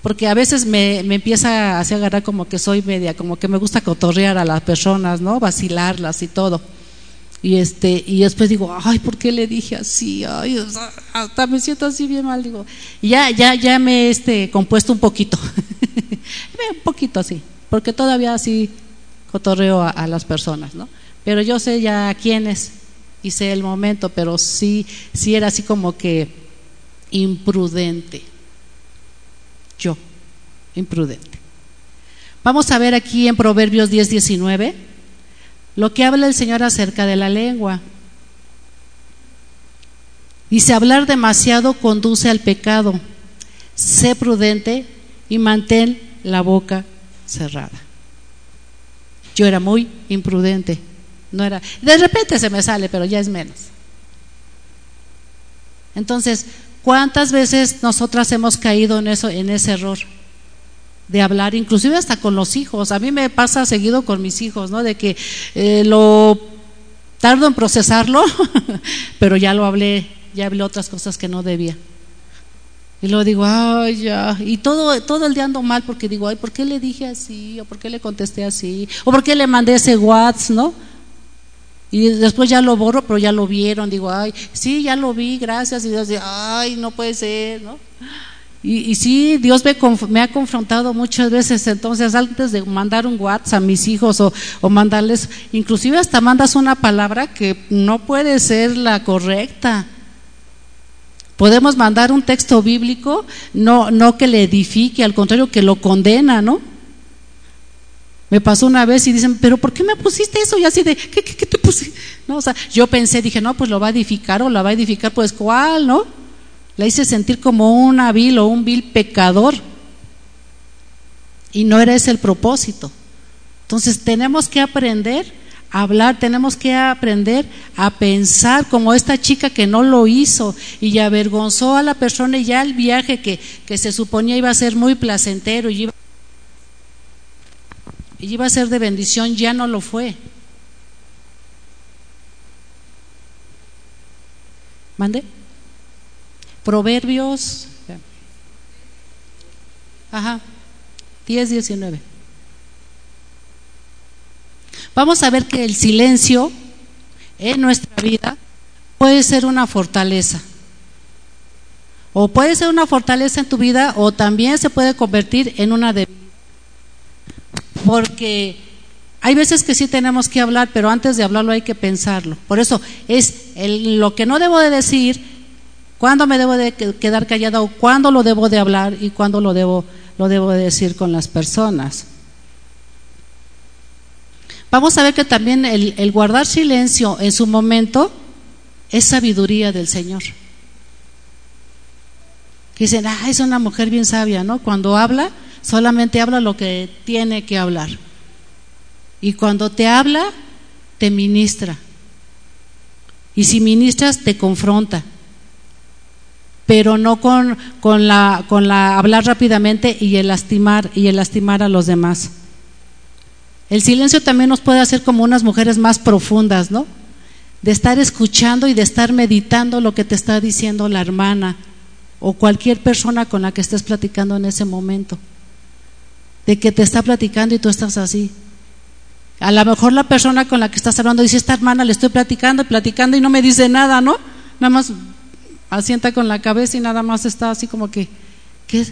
Porque a veces me, me empieza a agarrar como que soy media, como que me gusta cotorrear a las personas, ¿no? Vacilarlas y todo. Y este, y después digo, ay, ¿por qué le dije así? Ay, hasta me siento así bien mal, digo. Y ya, ya, ya me he este, compuesto un poquito. [LAUGHS] un poquito así, porque todavía así cotorreo a, las personas, ¿no? Pero yo sé ya quién es y sé el momento, pero sí, sí era así como que imprudente. Yo, imprudente. Vamos a ver aquí en Proverbios 10, 19 lo que habla el Señor acerca de la lengua. Dice, hablar demasiado conduce al pecado. Sé prudente y mantén la boca cerrada. Yo era muy imprudente. No era, de repente se me sale, pero ya es menos. Entonces, ¿cuántas veces nosotras hemos caído en eso, en ese error? de hablar, inclusive hasta con los hijos. A mí me pasa seguido con mis hijos, ¿no? De que eh, lo tardo en procesarlo, [LAUGHS] pero ya lo hablé, ya hablé otras cosas que no debía. Y luego digo, ay, ya. Y todo, todo el día ando mal porque digo, ay, ¿por qué le dije así? ¿O por qué le contesté así? ¿O por qué le mandé ese WhatsApp, no? Y después ya lo borro, pero ya lo vieron. Digo, ay, sí, ya lo vi, gracias. Y Dios dice, ay, no puede ser, ¿no? Y, y sí, Dios me, ha confrontado muchas veces, entonces antes de mandar un WhatsApp a mis hijos o, o mandarles, inclusive hasta mandas una palabra que no puede ser la correcta. Podemos mandar un texto bíblico, no, no que le edifique, al contrario, que lo condena, ¿no? Me pasó una vez y dicen, pero ¿por qué me pusiste eso? Y así de, ¿qué, qué, qué te pusiste? No, o sea, yo pensé, dije, no, pues lo va a edificar o la va a edificar, pues ¿cuál, no? La hice sentir como una vil o un vil pecador. Y no era ese el propósito. Entonces tenemos que aprender a hablar, tenemos que aprender a pensar como esta chica que no lo hizo y avergonzó a la persona y ya el viaje que, que se suponía iba a ser muy placentero y iba, y iba a ser de bendición, ya no lo fue. ¿Mande? Proverbios. Ajá. 10, 19. Vamos a ver que el silencio en nuestra vida puede ser una fortaleza. O puede ser una fortaleza en tu vida o también se puede convertir en una debilidad. Porque hay veces que sí tenemos que hablar, pero antes de hablarlo hay que pensarlo. Por eso es lo que no debo de decir, cuándo me debo de quedar callada o cuándo lo debo de hablar y cuándo lo debo, lo debo de decir con las personas. Vamos a ver que también el, guardar silencio en su momento es sabiduría del Señor. Que dicen, ah, es una mujer bien sabia, ¿no? Cuando habla, solamente habla lo que tiene que hablar. Y cuando te habla, te ministra. Y si ministras, te confronta. Pero no con, con, la, con la hablar rápidamente y el lastimar y el lastimar a los demás. El silencio también nos puede hacer como unas mujeres más profundas, ¿no? De estar escuchando y de estar meditando lo que te está diciendo la hermana o cualquier persona con la que estés platicando en ese momento. De que te está platicando y tú estás así. A lo mejor la persona con la que estás hablando dice, esta hermana le estoy platicando, platicando y no me dice nada, ¿no? Nada más asienta con la cabeza y nada más está así como que, ¿qué,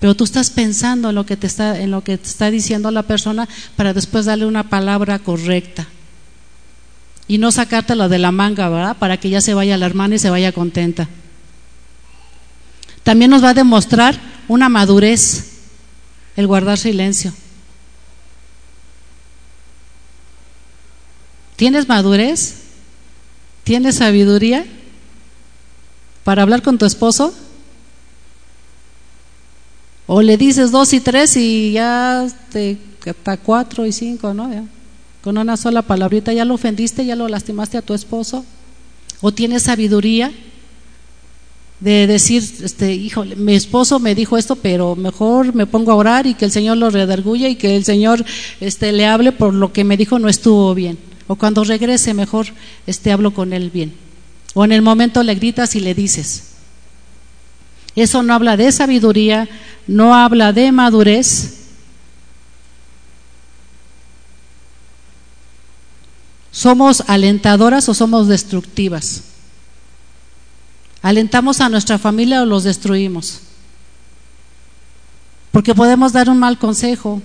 pero tú estás pensando en lo que te está, en lo que te está diciendo la persona para después darle una palabra correcta. Y no sacártela de la manga, ¿verdad? Para que ya se vaya la hermana y se vaya contenta. También nos va a demostrar una madurez el guardar silencio. ¿Tienes madurez? ¿Tienes sabiduría para hablar con tu esposo? O le dices dos y tres y ya te, hasta cuatro y cinco, ¿no? con una sola palabrita ya lo ofendiste, ya lo lastimaste a tu esposo. O tienes sabiduría de decir, este, híjole, mi esposo me dijo esto, pero mejor me pongo a orar y que el Señor lo redarguya y que el Señor este, le hable por lo que me dijo no estuvo bien. O cuando regrese, mejor este, hablo con él bien. O en el momento le gritas y le dices. Eso no habla de sabiduría, no habla de madurez. ¿Somos alentadoras o somos destructivas? ¿Alentamos a nuestra familia o los destruimos? Porque podemos dar un mal consejo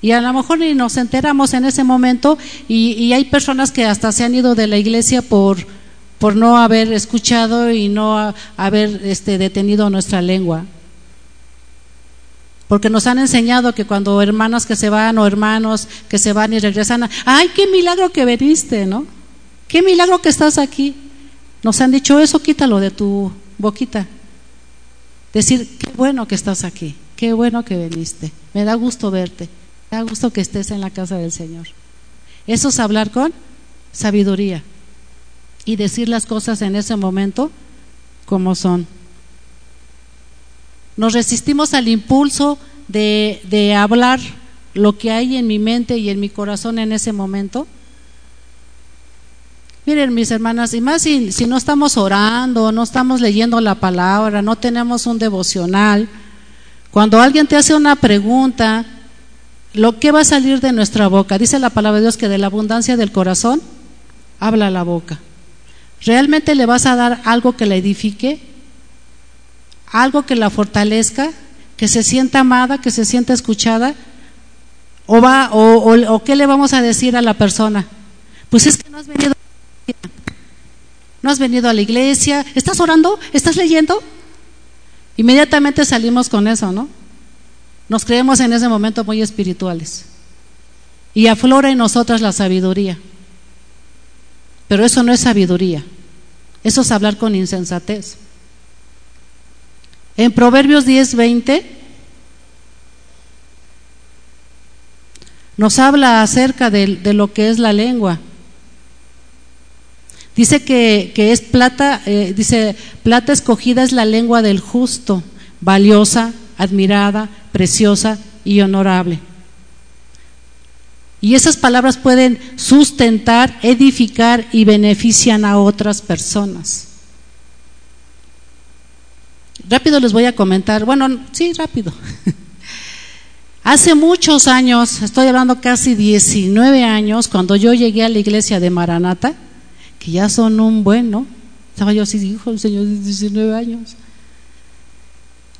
y a lo mejor ni nos enteramos en ese momento y, hay personas que hasta se han ido de la iglesia por, por no haber escuchado y no haber este, detenido nuestra lengua. Porque nos han enseñado que cuando hermanas que se van o hermanos que se van y regresan, ay, qué milagro que veniste, ¿no? Qué milagro que estás aquí. Nos han dicho eso, quítalo de tu boquita. Decir, qué bueno que estás aquí, qué bueno que viniste. Me da gusto verte, me da gusto que estés en la casa del Señor. Eso es hablar con sabiduría y decir las cosas en ese momento como son. Nos resistimos al impulso de, de hablar lo que hay en mi mente y en mi corazón en ese momento. Miren, mis hermanas, y más si, no estamos orando, no estamos leyendo la palabra, no tenemos un devocional, cuando alguien te hace una pregunta, lo que va a salir de nuestra boca, dice la palabra de Dios que de la abundancia del corazón habla la boca. ¿Realmente le vas a dar algo que la edifique? ¿Algo que la fortalezca? ¿Que se sienta amada? ¿Que se sienta escuchada? ¿O, va, o, qué le vamos a decir a la persona? Pues es que no has venido no has venido a la iglesia, ¿estás orando? ¿Estás leyendo? Inmediatamente salimos con eso, ¿no? Nos creemos en ese momento muy espirituales. Y aflora en nosotras la sabiduría. Pero eso no es sabiduría. Eso es hablar con insensatez. En Proverbios 10, 20 nos habla acerca de, lo que es la lengua. Dice que, es plata, eh, dice, plata escogida es la lengua del justo, valiosa, admirada, preciosa y honorable. Y esas palabras pueden sustentar, edificar y benefician a otras personas. rápido les voy a comentar, bueno, sí, rápido. [LAUGHS] Hace muchos años, estoy hablando casi 19 años, cuando yo llegué a la iglesia de Maranata, que ya son un buen. Estaba yo así, dijo el Señor, 19 años.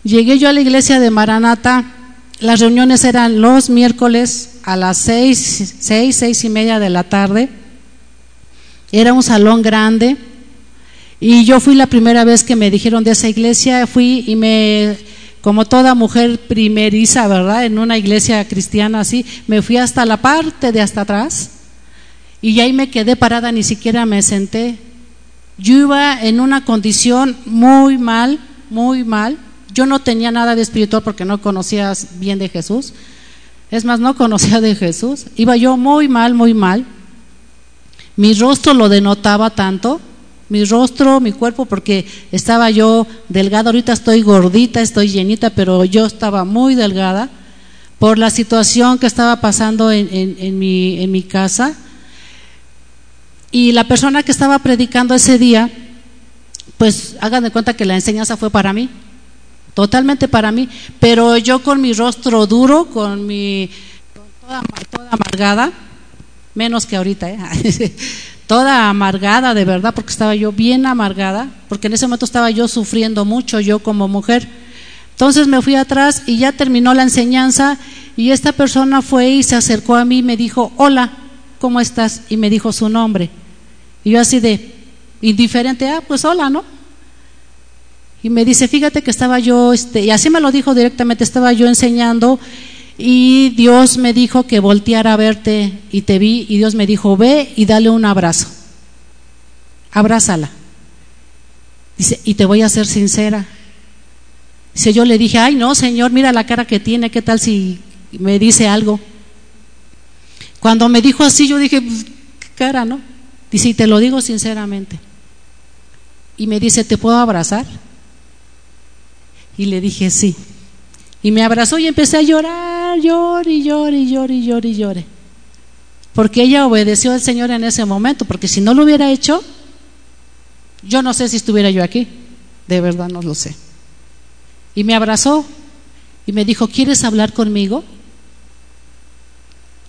Llegué yo a la iglesia de Maranata, las reuniones eran los miércoles a las seis, seis, seis y media de la tarde. Era un salón grande y yo fui la primera vez que me dijeron de esa iglesia, fui y me, como toda mujer primeriza, ¿verdad? En una iglesia cristiana así, me fui hasta la parte de hasta atrás y ahí me quedé parada, ni siquiera me senté. Yo iba en una condición muy mal, muy mal. Yo no tenía nada de espiritual porque no conocía bien de Jesús. Es más, no conocía de Jesús. Iba yo muy mal, muy mal. Mi rostro lo denotaba tanto mi rostro, mi cuerpo, porque estaba yo delgada, ahorita estoy gordita, estoy llenita, pero yo estaba muy delgada por la situación que estaba pasando en, en, mi, casa. Y la persona que estaba predicando ese día, pues hagan de cuenta que la enseñanza fue para mí, totalmente para mí, pero yo con mi rostro duro, con mi toda, toda amargada, menos que ahorita, ¿eh? [LAUGHS] toda amargada de verdad, porque estaba yo bien amargada, porque en ese momento estaba yo sufriendo mucho, yo como mujer. Entonces me fui atrás y ya terminó la enseñanza y esta persona fue y se acercó a mí y me dijo, hola, ¿cómo estás? Y me dijo su nombre. Y yo así de indiferente, ah, pues hola, ¿no? Y me dice, fíjate que estaba yo, este, y así me lo dijo directamente, estaba yo enseñando y Dios me dijo que volteara a verte y te vi y Dios me dijo, ve y dale un abrazo. Abrázala. Dice, y te voy a ser sincera. Dice, yo le dije, ay no, Señor, mira la cara que tiene, ¿qué tal si me dice algo? Cuando me dijo así, yo dije, pues, ¿qué cara, no? Dice, y te lo digo sinceramente. Y me dice, ¿te puedo abrazar? Y le dije, sí. Y me abrazó y empecé a llorar, llor y llor y llor y llor y lloré. Porque ella obedeció al Señor en ese momento, porque si no lo hubiera hecho, yo no sé si estuviera yo aquí, de verdad no lo sé. Y me abrazó y me dijo, ¿quieres hablar conmigo?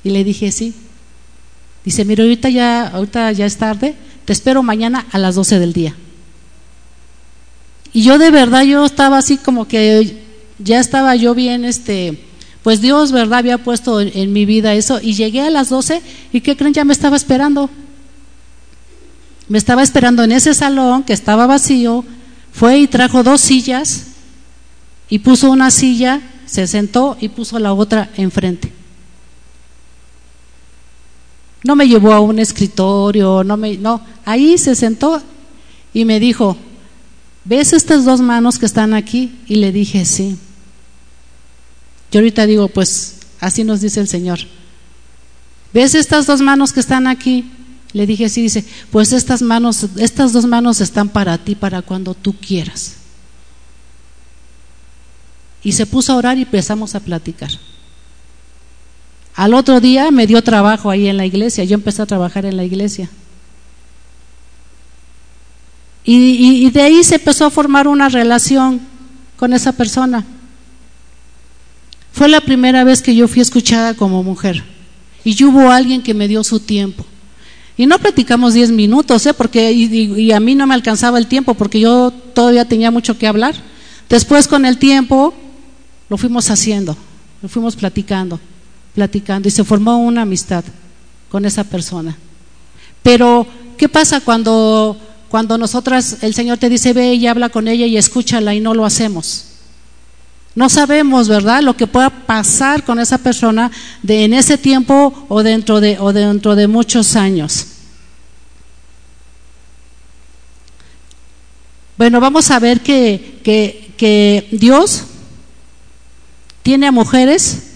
Y le dije, sí. Dice, mira, ahorita ya, ahorita ya es tarde, te espero mañana a las 12 del día. Y yo de verdad, yo estaba así como que ya estaba yo bien, este, pues Dios, ¿verdad? Había puesto en, mi vida eso y llegué a las 12 y ¿qué creen? Ya me estaba esperando. Me estaba esperando en ese salón que estaba vacío, fue y trajo dos sillas y puso una silla, se sentó y puso la otra enfrente. No me llevó a un escritorio, no me, no, ahí se sentó y me dijo, ¿ves estas dos manos que están aquí? Y le dije, sí. Yo ahorita digo, pues así nos dice el Señor. ¿Ves estas dos manos que están aquí? Le dije, sí, dice, pues estas manos, estas dos manos están para ti, para cuando tú quieras. Y se puso a orar y empezamos a platicar. Al otro día me dio trabajo ahí en la iglesia, yo empecé a trabajar en la iglesia. Y, de ahí se empezó a formar una relación con esa persona. Fue la primera vez que yo fui escuchada como mujer. Y hubo alguien que me dio su tiempo. Y no platicamos diez minutos, ¿eh? porque y, a mí no me alcanzaba el tiempo porque yo todavía tenía mucho que hablar. Después con el tiempo lo fuimos haciendo, lo fuimos platicando, platicando y se formó una amistad con esa persona. Pero ¿qué pasa cuando cuando nosotras el Señor te dice ve y habla con ella y escúchala y no lo hacemos? No sabemos, ¿verdad?, lo que pueda pasar con esa persona de en ese tiempo o dentro de, o dentro de muchos años. Bueno, vamos a ver que, que, que Dios tiene a mujeres.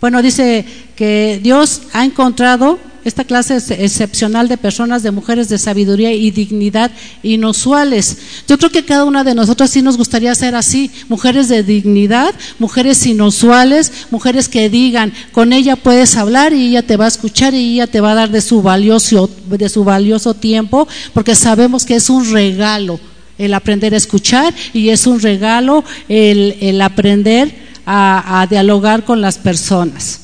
Bueno, dice que Dios ha encontrado esta clase excepcional de personas, de mujeres de sabiduría y dignidad inusuales. Yo creo que cada una de nosotros sí nos gustaría ser así, mujeres de dignidad, mujeres inusuales, mujeres que digan, con ella puedes hablar y ella te va a escuchar y ella te va a dar de su valioso, de su valioso tiempo, porque sabemos que es un regalo el aprender a escuchar y es un regalo el, aprender a, dialogar con las personas.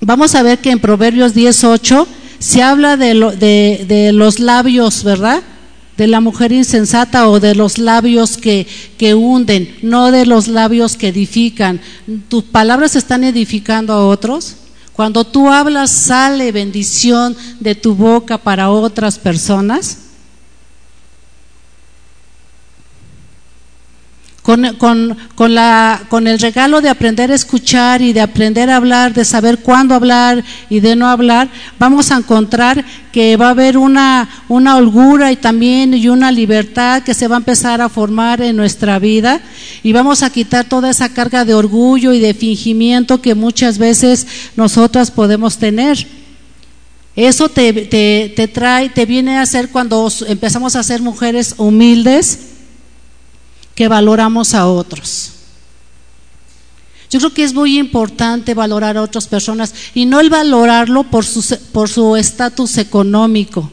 vamos a ver que en Proverbios 18 se habla de, de los labios, ¿verdad? de la mujer insensata o de los labios que, que, hunden, no de los labios que edifican. ¿Tus palabras están edificando a otros? Cuando tú hablas, sale bendición de tu boca para otras personas. Con, la, con, el regalo de aprender a escuchar y de aprender a hablar, de saber cuándo hablar y de no hablar, vamos a encontrar que va a haber una, holgura y también y una libertad que se va a empezar a formar en nuestra vida y vamos a quitar toda esa carga de orgullo y de fingimiento que muchas veces nosotras podemos tener. Eso te trae, te viene a hacer cuando empezamos a ser mujeres humildes, que valoramos a otros. Yo creo que es muy importante valorar a otras personas y no el valorarlo por su por su estatus económico,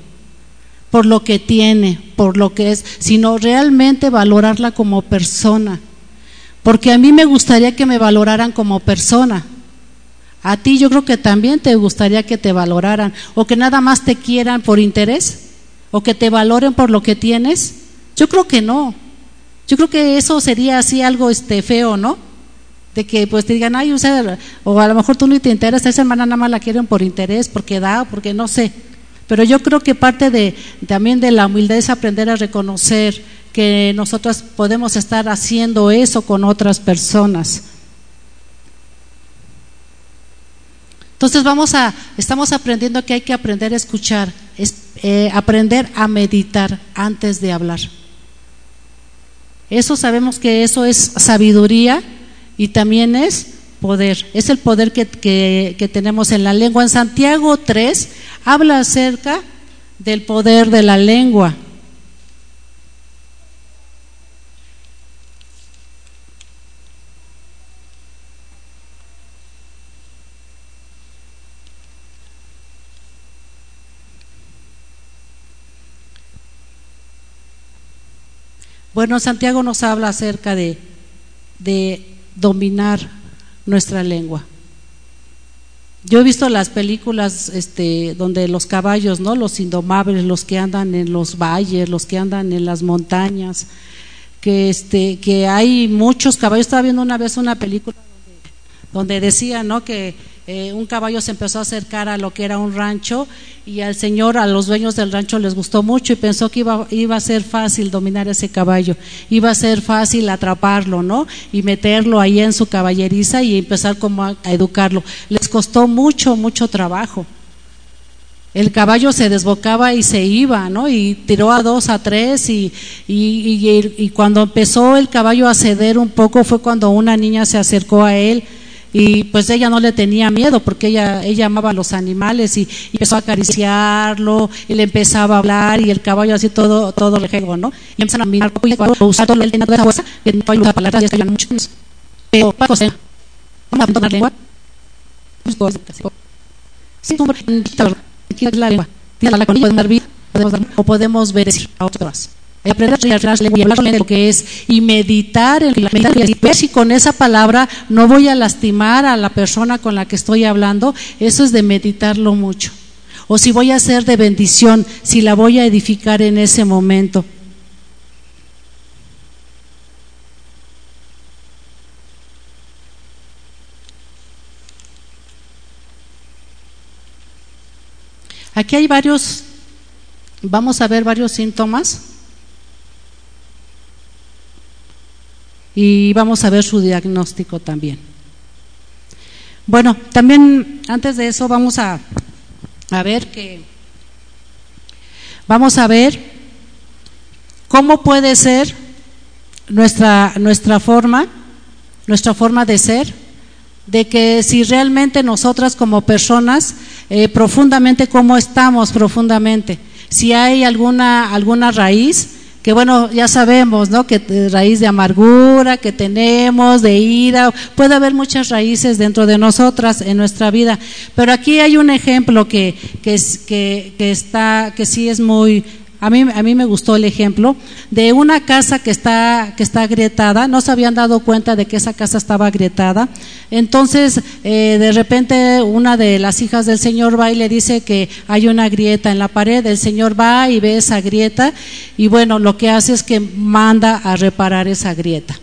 por lo que tiene, por lo que es, sino realmente valorarla como persona. Porque a mí me gustaría que me valoraran como persona. A ti yo creo que también te gustaría que te valoraran o que nada más te quieran por interés o que te valoren por lo que tienes. Yo creo que no. Yo creo que eso sería así algo este feo, ¿no? De que pues te digan, ay, o a lo mejor tú no te interesas, esa hermana nada más la quieren por interés, porque da, porque no sé. Pero yo creo que parte de, también de la humildad es aprender a reconocer que nosotros podemos estar haciendo eso con otras personas. Entonces vamos a, estamos aprendiendo que hay que aprender a escuchar, es, eh, aprender a meditar antes de hablar. Eso sabemos que eso es sabiduría y también es poder. Es el poder que, que, tenemos en la lengua. En Santiago 3 habla acerca del poder de la lengua. Bueno, Santiago nos habla acerca de, dominar nuestra lengua. Yo he visto las películas este, donde los caballos, ¿no? Los indomables, los que andan en los valles, los que andan en las montañas, que, este, que hay muchos caballos. Estaba viendo una vez una película donde, donde decía, ¿no? Que eh, un caballo se empezó a acercar a lo que era un rancho y al señor, a los dueños del rancho les gustó mucho y pensó que iba, iba a ser fácil dominar ese caballo, iba a ser fácil atraparlo, ¿no? Y meterlo ahí en su caballeriza y empezar como a, educarlo. Les costó mucho, mucho trabajo. El caballo se desbocaba y se iba, ¿no? Y tiró a dos, a tres y, y, y cuando empezó el caballo a ceder un poco fue cuando una niña se acercó a él y pues ella no le tenía miedo porque ella, ella amaba a los animales y, empezó a acariciarlo y le empezaba a hablar y el caballo así todo, todo rejego, ¿no? Y empezaron a mirar y a usar todo el de esa fuerza que no ayuda palabras y escribían mucho. Pero, para José, vamos a aprender lengua. Sí, la lengua. Tiene la podemos dar vida, o podemos ver a otras aprender y hablar de lo que es y meditar en la ver si con esa palabra no voy a lastimar a la persona con la que estoy hablando, eso es de meditarlo mucho. O si voy a ser de bendición, si la voy a edificar en ese momento. Aquí hay varios, vamos a ver varios síntomas y vamos a ver su diagnóstico también. Bueno, también antes de eso vamos a, a ver que vamos a ver cómo puede ser nuestra nuestra forma, nuestra forma de ser, de que si realmente nosotras como personas eh, profundamente cómo estamos profundamente, si hay alguna alguna raíz que bueno, ya sabemos, ¿no? Que raíz de amargura que tenemos, de ira, puede haber muchas raíces dentro de nosotras en nuestra vida. Pero aquí hay un ejemplo que, que, que está, que sí es muy a mí, a me gustó el ejemplo de una casa que está, que está agrietada, no se habían dado cuenta de que esa casa estaba agrietada. Entonces, eh, de repente, una de las hijas del Señor va y le dice que hay una grieta en la pared. El Señor va y ve esa grieta y bueno, lo que hace es que manda a reparar esa grieta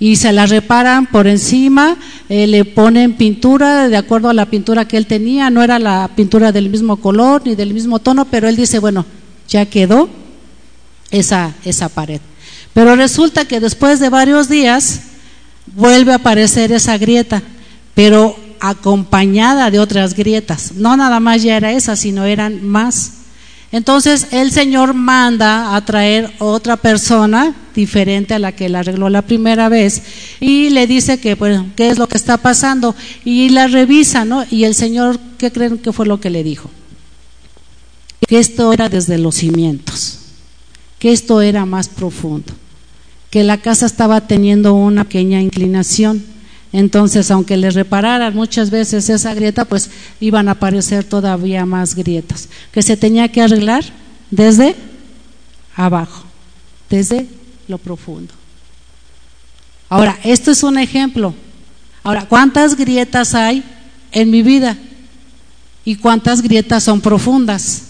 y se la reparan por encima, eh, le ponen pintura de acuerdo a la pintura que él tenía, no era la pintura del mismo color ni del mismo tono, pero él dice, bueno, ya quedó esa, esa pared. Pero resulta que después de varios días vuelve a aparecer esa grieta, pero acompañada de otras grietas. No nada más ya era esa, sino eran más. Entonces el Señor manda a traer otra persona diferente a la que la arregló la primera vez y le dice que, bueno, qué es lo que está pasando y la revisa, ¿no? Y el Señor, ¿qué creen que fue lo que le dijo? Que esto era desde los cimientos, que esto era más profundo, que la casa estaba teniendo una pequeña inclinación. Entonces, aunque le repararan muchas veces esa grieta, pues iban a aparecer todavía más grietas, que se tenía que arreglar desde abajo, desde lo profundo. Ahora, esto es un ejemplo. Ahora, ¿cuántas grietas hay en mi vida? ¿Y cuántas grietas son profundas?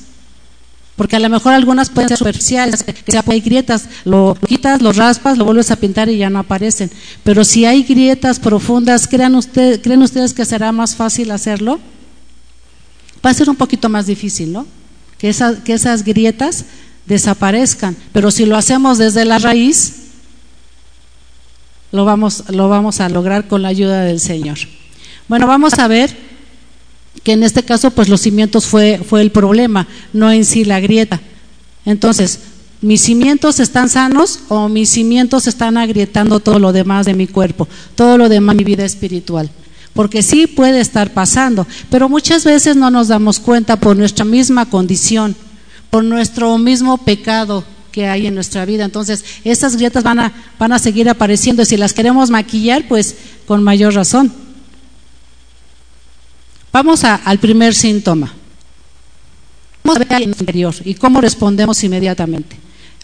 Porque a lo mejor algunas pueden ser superficiales, que sea, hay grietas, lo quitas, lo raspas, lo vuelves a pintar y ya no aparecen. Pero si hay grietas profundas, ¿creen, usted, ¿creen ustedes que será más fácil hacerlo? Va a ser un poquito más difícil, ¿no? Que, que esas grietas desaparezcan. Pero si lo hacemos desde la raíz, lo vamos, lo vamos a lograr con la ayuda del Señor. Bueno, vamos a ver que en este caso pues los cimientos fue, fue el problema, no en sí la grieta. Entonces, ¿mis cimientos están sanos o mis cimientos están agrietando todo lo demás de mi cuerpo, todo lo demás de mi vida espiritual? Porque sí puede estar pasando, pero muchas veces no nos damos cuenta por nuestra misma condición, por nuestro mismo pecado que hay en nuestra vida. Entonces, esas grietas van a, van a seguir apareciendo y si las queremos maquillar, pues con mayor razón. Vamos al primer síntoma. Vamos a ver el interior y cómo respondemos inmediatamente.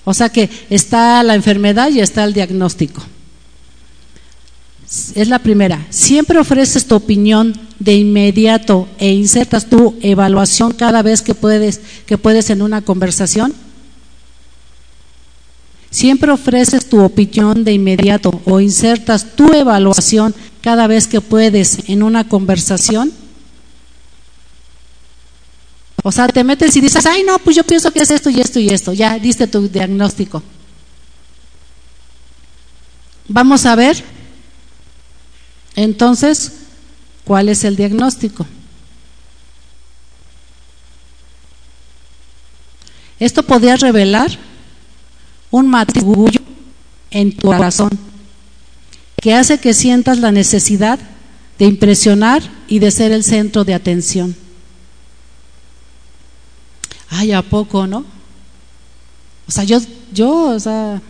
O sea que está la enfermedad y está el diagnóstico. Es la primera. Siempre ofreces tu opinión de inmediato e insertas tu evaluación cada vez que puedes, que puedes en una conversación. Siempre ofreces tu opinión de inmediato o insertas tu evaluación cada vez que puedes en una conversación. O sea, te metes y dices, ay, no, pues yo pienso que es esto y esto y esto. Ya diste tu diagnóstico. Vamos a ver, entonces, cuál es el diagnóstico. Esto podría revelar un matrigullo en tu corazón que hace que sientas la necesidad de impresionar y de ser el centro de atención. Ay, ¿a poco, no? O sea, yo, yo, o sea,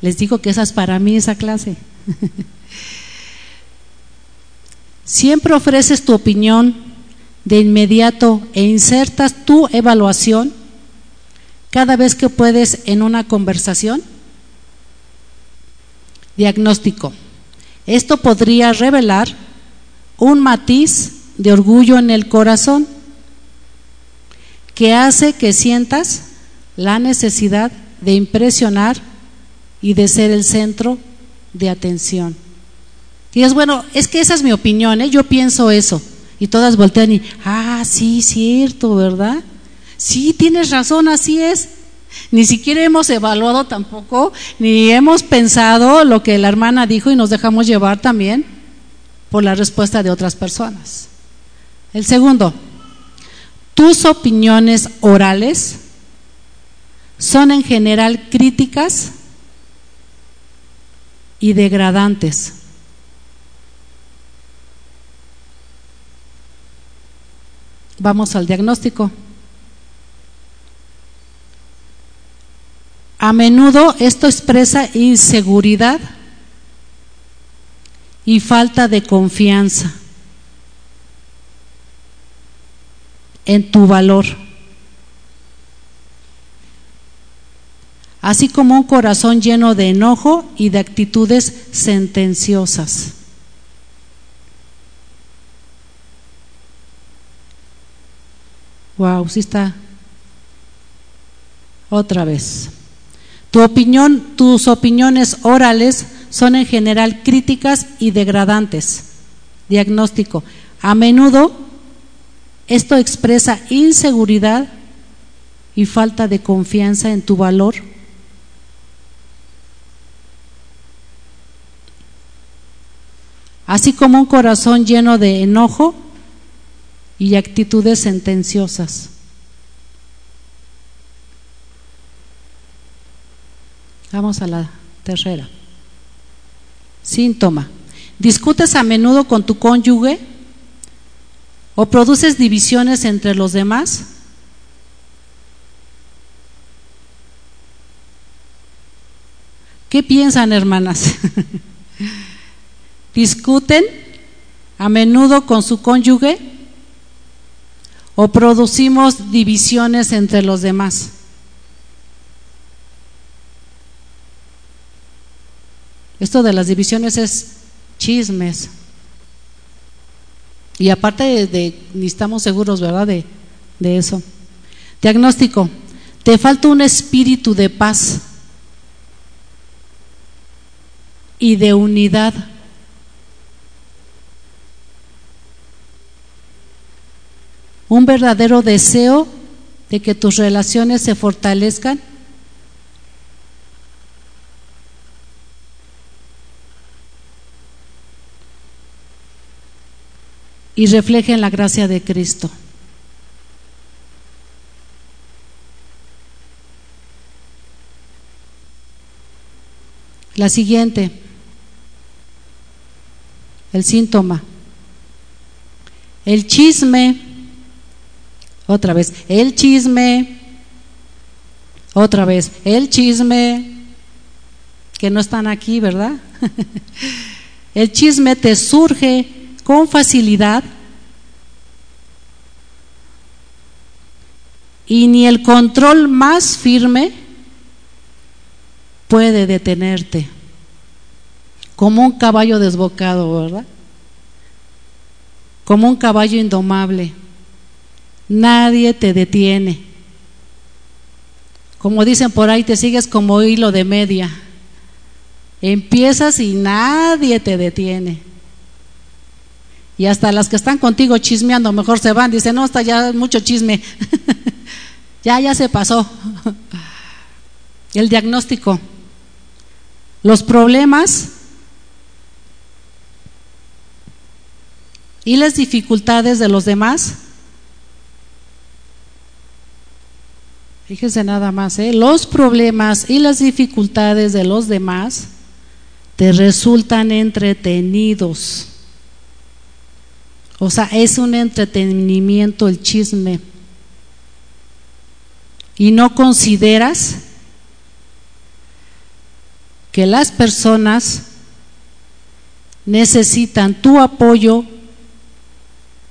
les digo que esa es para mí esa clase. [LAUGHS] Siempre ofreces tu opinión de inmediato e insertas tu evaluación cada vez que puedes en una conversación. Diagnóstico. Esto podría revelar un matiz de orgullo en el corazón que hace que sientas la necesidad de impresionar y de ser el centro de atención. Y es bueno, es que esa es mi opinión, ¿eh? yo pienso eso. Y todas voltean y, ah, sí, cierto, ¿verdad? Sí, tienes razón, así es. Ni siquiera hemos evaluado tampoco, ni hemos pensado lo que la hermana dijo y nos dejamos llevar también por la respuesta de otras personas. El segundo, tus opiniones orales son en general críticas y degradantes. Vamos al diagnóstico. A menudo esto expresa inseguridad y falta de confianza en tu valor. Así como un corazón lleno de enojo y de actitudes sentenciosas. Wow, sí está. Otra vez. Tu opinión, tus opiniones orales son en general críticas y degradantes. Diagnóstico. A menudo esto expresa inseguridad y falta de confianza en tu valor. Así como un corazón lleno de enojo y actitudes sentenciosas. Vamos a la tercera. Síntoma. ¿Discutes a menudo con tu cónyuge o produces divisiones entre los demás? ¿Qué piensan, hermanas? [LAUGHS] ¿Discuten a menudo con su cónyuge o producimos divisiones entre los demás? Esto de las divisiones es chismes. Y aparte de, ni estamos seguros, ¿verdad? De, de eso. Diagnóstico. Te falta un espíritu de paz y de unidad. Un verdadero deseo de que tus relaciones se fortalezcan y reflejen la gracia de Cristo. La siguiente, el síntoma. El chisme, otra vez, el chisme, otra vez, el chisme, que no están aquí, ¿verdad? [LAUGHS] el chisme te surge con facilidad y ni el control más firme puede detenerte, como un caballo desbocado, ¿verdad? Como un caballo indomable. Nadie te detiene. Como dicen por ahí, te sigues como hilo de media. Empiezas y nadie te detiene. Y hasta las que están contigo chismeando, mejor se van, dicen, no, está ya mucho chisme. [LAUGHS] ya, ya se pasó. El diagnóstico. Los problemas y las dificultades de los demás. Fíjense nada más, ¿eh? los problemas y las dificultades de los demás te resultan entretenidos. O sea, es un entretenimiento el chisme. Y no consideras que las personas necesitan tu apoyo,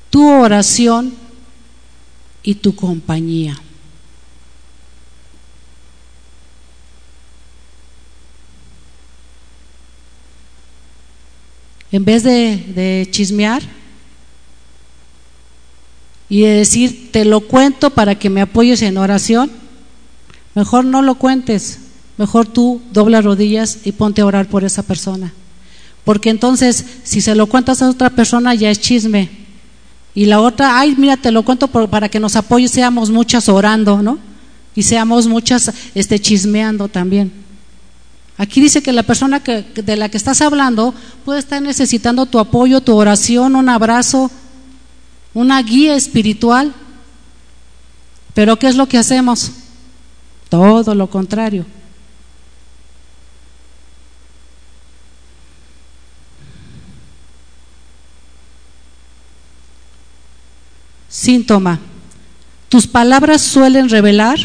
tu oración y tu compañía. En vez de, chismear, y decir, te lo cuento para que me apoyes en oración, mejor no lo cuentes, mejor tú dobla rodillas y ponte a orar por esa persona. Porque entonces, si se lo cuentas a otra persona, ya es chisme. Y la otra, ay, mira, te lo cuento para que nos apoyes, seamos muchas orando, ¿no? Y seamos muchas este, chismeando también. Aquí dice que la persona que, de la que estás hablando puede estar necesitando tu apoyo, tu oración, un abrazo, una guía espiritual. Pero ¿qué es lo que hacemos? Todo lo contrario. Síntoma. Tus palabras suelen revelar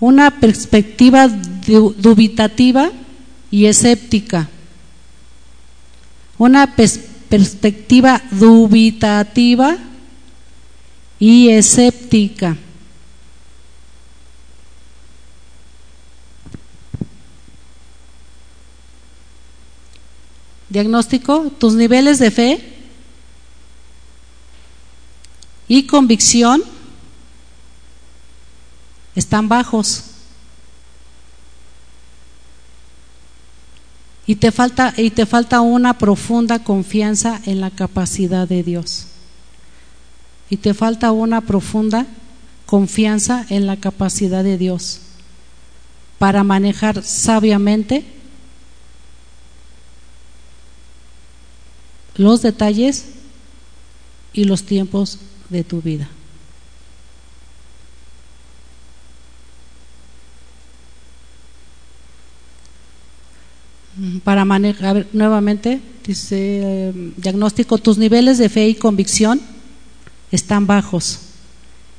una perspectiva dubitativa y escéptica. Una perspectiva dubitativa y escéptica. Diagnóstico, tus niveles de fe y convicción están bajos. Y te falta y te falta una profunda confianza en la capacidad de Dios. Y te falta una profunda confianza en la capacidad de Dios para manejar sabiamente los detalles y los tiempos de tu vida. Para manejar, nuevamente, dice, diagnóstico, tus niveles de fe y convicción están bajos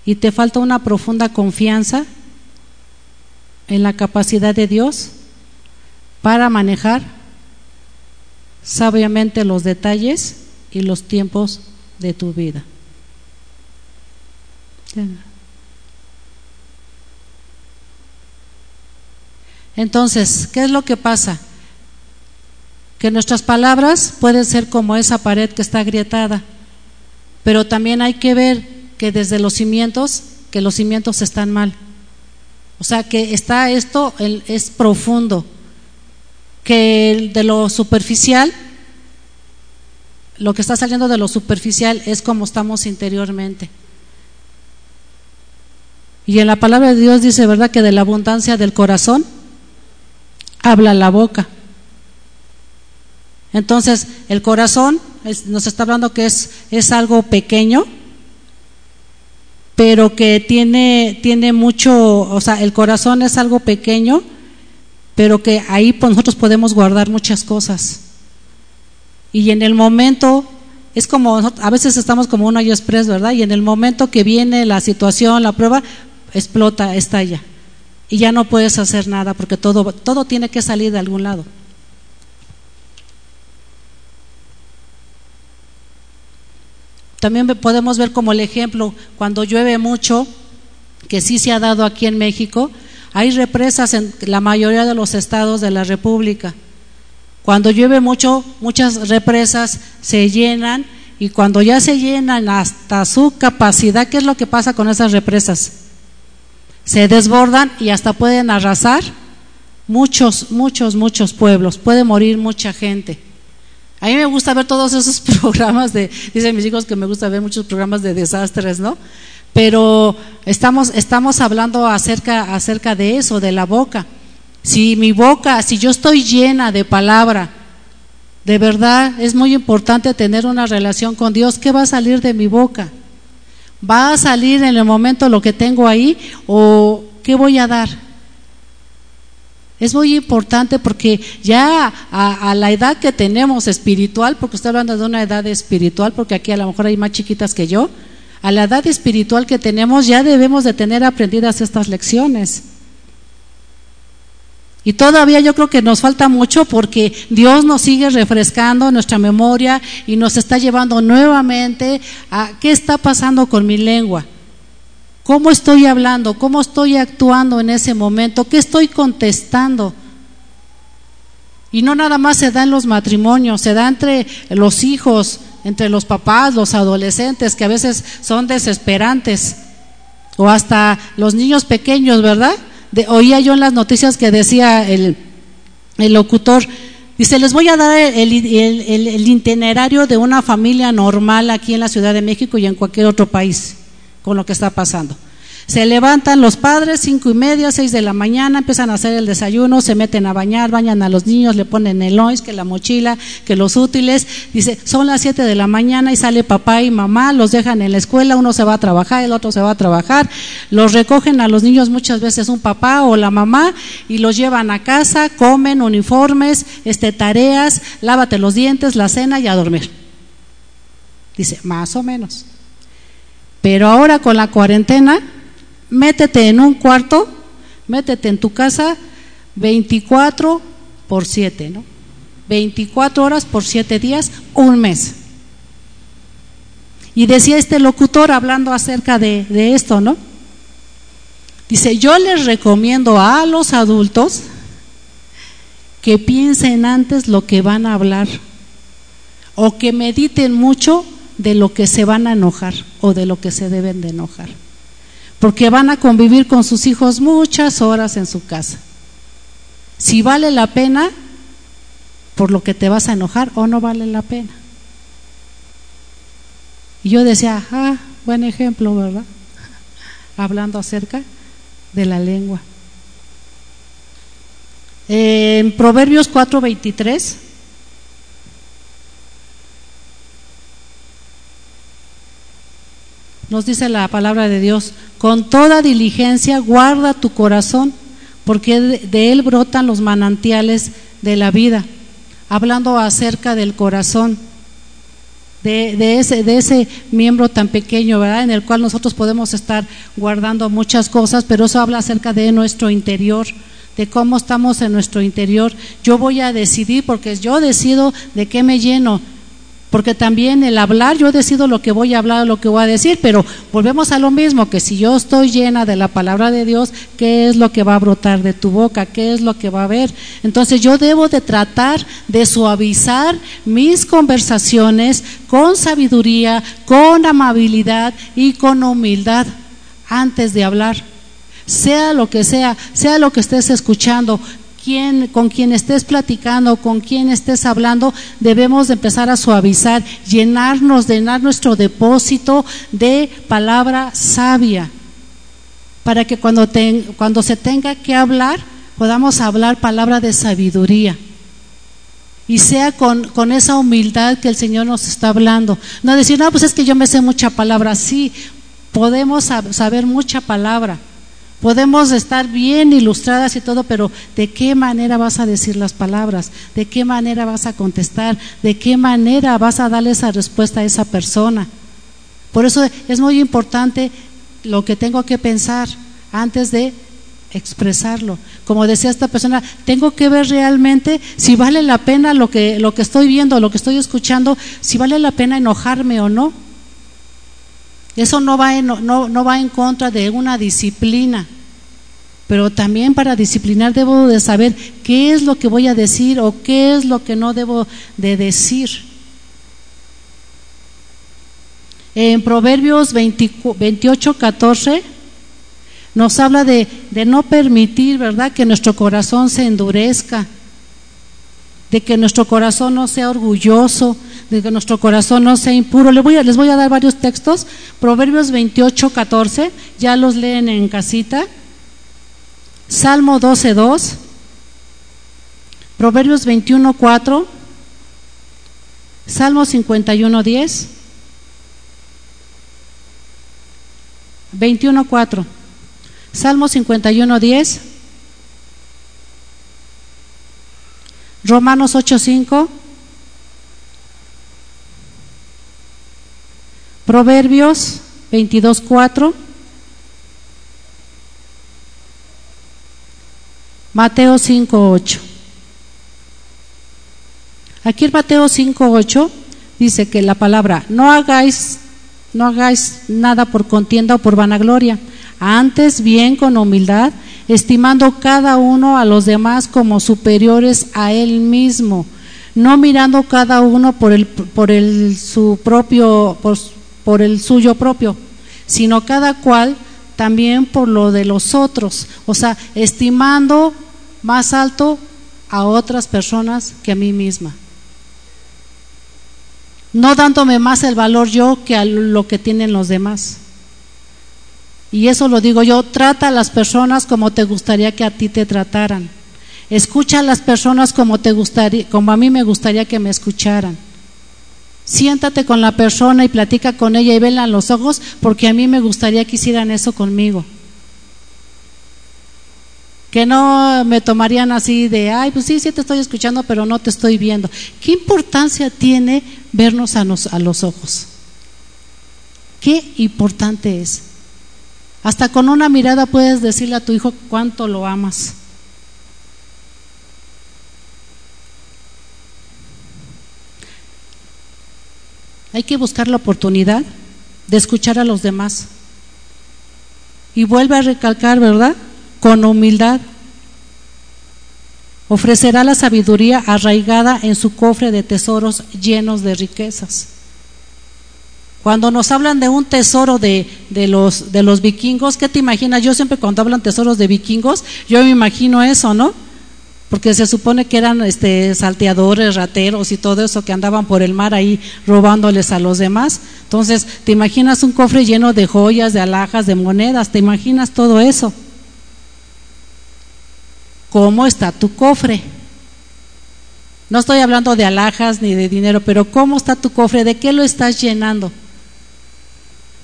y te falta una profunda confianza en la capacidad de Dios para manejar sabiamente los detalles y los tiempos de tu vida. Entonces, ¿qué es lo que pasa? Que nuestras palabras pueden ser como esa pared que está agrietada, pero también hay que ver que desde los cimientos, que los cimientos están mal. O sea, que está esto, es profundo, que de lo superficial, lo que está saliendo de lo superficial es como estamos interiormente. Y en la palabra de Dios dice, ¿verdad?, que de la abundancia del corazón habla la boca. Entonces, el corazón nos está hablando que es, es algo pequeño, pero que tiene, tiene mucho, o sea, el corazón es algo pequeño, pero que ahí nosotros podemos guardar muchas cosas. Y en el momento, es como, a veces estamos como un hoyo express, ¿verdad? Y en el momento que viene la situación, la prueba, explota, estalla. Y ya no puedes hacer nada porque todo, todo tiene que salir de algún lado. También podemos ver como el ejemplo, cuando llueve mucho, que sí se ha dado aquí en México, hay represas en la mayoría de los estados de la República. Cuando llueve mucho, muchas represas se llenan y cuando ya se llenan hasta su capacidad, ¿qué es lo que pasa con esas represas? se desbordan y hasta pueden arrasar muchos, muchos, muchos pueblos, puede morir mucha gente. A mí me gusta ver todos esos [LAUGHS] programas de, dicen mis hijos que me gusta ver muchos programas de desastres, ¿no? Pero estamos, estamos hablando acerca, acerca de eso, de la boca. Si mi boca, si yo estoy llena de palabra, de verdad es muy importante tener una relación con Dios. ¿Qué va a salir de mi boca? ¿Va a salir en el momento lo que tengo ahí o qué voy a dar? Es muy importante porque ya a, la edad que tenemos espiritual, porque estoy hablando de una edad espiritual, porque aquí a lo mejor hay más chiquitas que yo, a la edad espiritual que tenemos ya debemos de tener aprendidas estas lecciones. Y todavía yo creo que nos falta mucho porque Dios nos sigue refrescando nuestra memoria y nos está llevando nuevamente a qué está pasando con mi lengua. ¿Cómo estoy hablando? ¿Cómo estoy actuando en ese momento? ¿Qué estoy contestando? Y no nada más se da en los matrimonios, se da entre los hijos, entre los papás, los adolescentes, que a veces son desesperantes, o hasta los niños pequeños, ¿verdad? oía yo en las noticias que decía el, locutor, dice, les voy a dar el, el, itinerario de una familia normal aquí en la Ciudad de México y en cualquier otro país con lo que está pasando. Se levantan los padres, cinco y media, seis de la mañana, empiezan a hacer el desayuno, se meten a bañar, bañan a los niños, le ponen el loins, que la mochila, que los útiles. Dice, son las siete de la mañana y sale papá y mamá, los dejan en la escuela, uno se va a trabajar, el otro se va a trabajar. Los recogen a los niños muchas veces un papá o la mamá y los llevan a casa, comen uniformes, este, tareas, lávate los dientes, la cena y a dormir. Dice, más o menos. Pero ahora con la cuarentena, métete en un cuarto, métete en tu casa 24 por 7, ¿no? 24 horas por 7 días, un mes. Y decía este locutor hablando acerca de, de esto, ¿no? Dice, yo les recomiendo a los adultos que piensen antes lo que van a hablar o que mediten mucho de lo que se van a enojar o de lo que se deben de enojar. Porque van a convivir con sus hijos muchas horas en su casa. Si vale la pena por lo que te vas a enojar o no vale la pena. Y yo decía, ah, buen ejemplo, ¿verdad? [LAUGHS] Hablando acerca de la lengua. En Proverbios 4:23 nos dice la palabra de Dios, con toda diligencia guarda tu corazón, porque de él brotan los manantiales de la vida. Hablando acerca del corazón, de, ese, ese miembro tan pequeño, ¿verdad? En el cual nosotros podemos estar guardando muchas cosas, pero eso habla acerca de nuestro interior, de cómo estamos en nuestro interior. Yo voy a decidir, porque yo decido de qué me lleno. Porque también el hablar, yo decido lo que voy a hablar, lo que voy a decir, pero volvemos a lo mismo, que si yo estoy llena de la palabra de Dios, ¿qué es lo que va a brotar de tu boca? ¿Qué es lo que va a haber? Entonces yo debo de tratar de suavizar mis conversaciones con sabiduría, con amabilidad y con humildad antes de hablar. Sea lo que sea, sea lo que estés escuchando, con quien estés platicando, con quien estés hablando, debemos empezar a suavizar, llenarnos, llenar nuestro depósito de palabra sabia, para que cuando, cuando se tenga que hablar, podamos hablar palabra de sabiduría. Y sea con, con, esa humildad que el Señor nos está hablando. No decir, no, pues es que yo me sé mucha palabra. Sí, podemos saber mucha palabra Podemos estar bien ilustradas y todo, pero ¿de qué manera vas a decir las palabras? ¿De qué manera vas a contestar? ¿De qué manera vas a darle esa respuesta a esa persona? Por eso es muy importante lo que tengo que pensar antes de expresarlo. Como decía esta persona, tengo que ver realmente si vale la pena lo que, lo que estoy viendo, lo que estoy escuchando, si vale la pena enojarme o no. Eso no va, en, no, no va en contra de una disciplina. Pero también para disciplinar debo de saber qué es lo que voy a decir o qué es lo que no debo de decir. En Proverbios 28, 14 nos habla de, de no permitir, ¿verdad?, que nuestro corazón se endurezca, de que nuestro corazón no sea orgulloso, de que nuestro corazón no sea impuro. Les voy a, les voy a dar varios textos. Proverbios 28, 14, ya los leen en casita. Salmo 12, 2. Proverbios 21, 4. Salmo 51, 10. 21, 4. Salmo 51, 10. Romanos 8, 5. Proverbios 22.4. Mateo 5.8. Aquí en Mateo 5.8 dice que la palabra no hagáis, no hagáis nada por contienda o por vanagloria, antes bien con humildad, estimando cada uno a los demás como superiores a él mismo, no mirando cada uno por el, por el su propio, por el suyo propio, sino cada cual también por lo de los otros, o sea, estimando más alto a otras personas que a mí misma. No dándome más el valor yo que a lo que tienen los demás. Y eso lo digo yo, trata a las personas como te gustaría que a ti te trataran. Escucha a las personas como te gustaría, como a mí me gustaría que me escucharan. Siéntate con la persona y platica con ella y vela en los ojos porque a mí me gustaría que hicieran eso conmigo. Que no me tomarían así de, ay, pues sí, sí te estoy escuchando, pero no te estoy viendo. ¿Qué importancia tiene vernos a, a los ojos? ¿Qué importante es? Hasta con una mirada puedes decirle a tu hijo cuánto lo amas. Hay que buscar la oportunidad de escuchar a los demás. Y vuelve a recalcar, ¿verdad? Con humildad. Ofrecerá la sabiduría arraigada en su cofre de tesoros llenos de riquezas. Cuando nos hablan de un tesoro de, de, los, de los vikingos, ¿qué te imaginas? Yo siempre cuando hablan tesoros de vikingos, yo me imagino eso, ¿no? Porque se supone que eran este, salteadores, rateros y todo eso que andaban por el mar ahí robándoles a los demás. Entonces, te imaginas un cofre lleno de joyas, de alhajas, de monedas, te imaginas todo eso. ¿Cómo está tu cofre? No estoy hablando de alhajas ni de dinero, pero ¿cómo está tu cofre? ¿De qué lo estás llenando?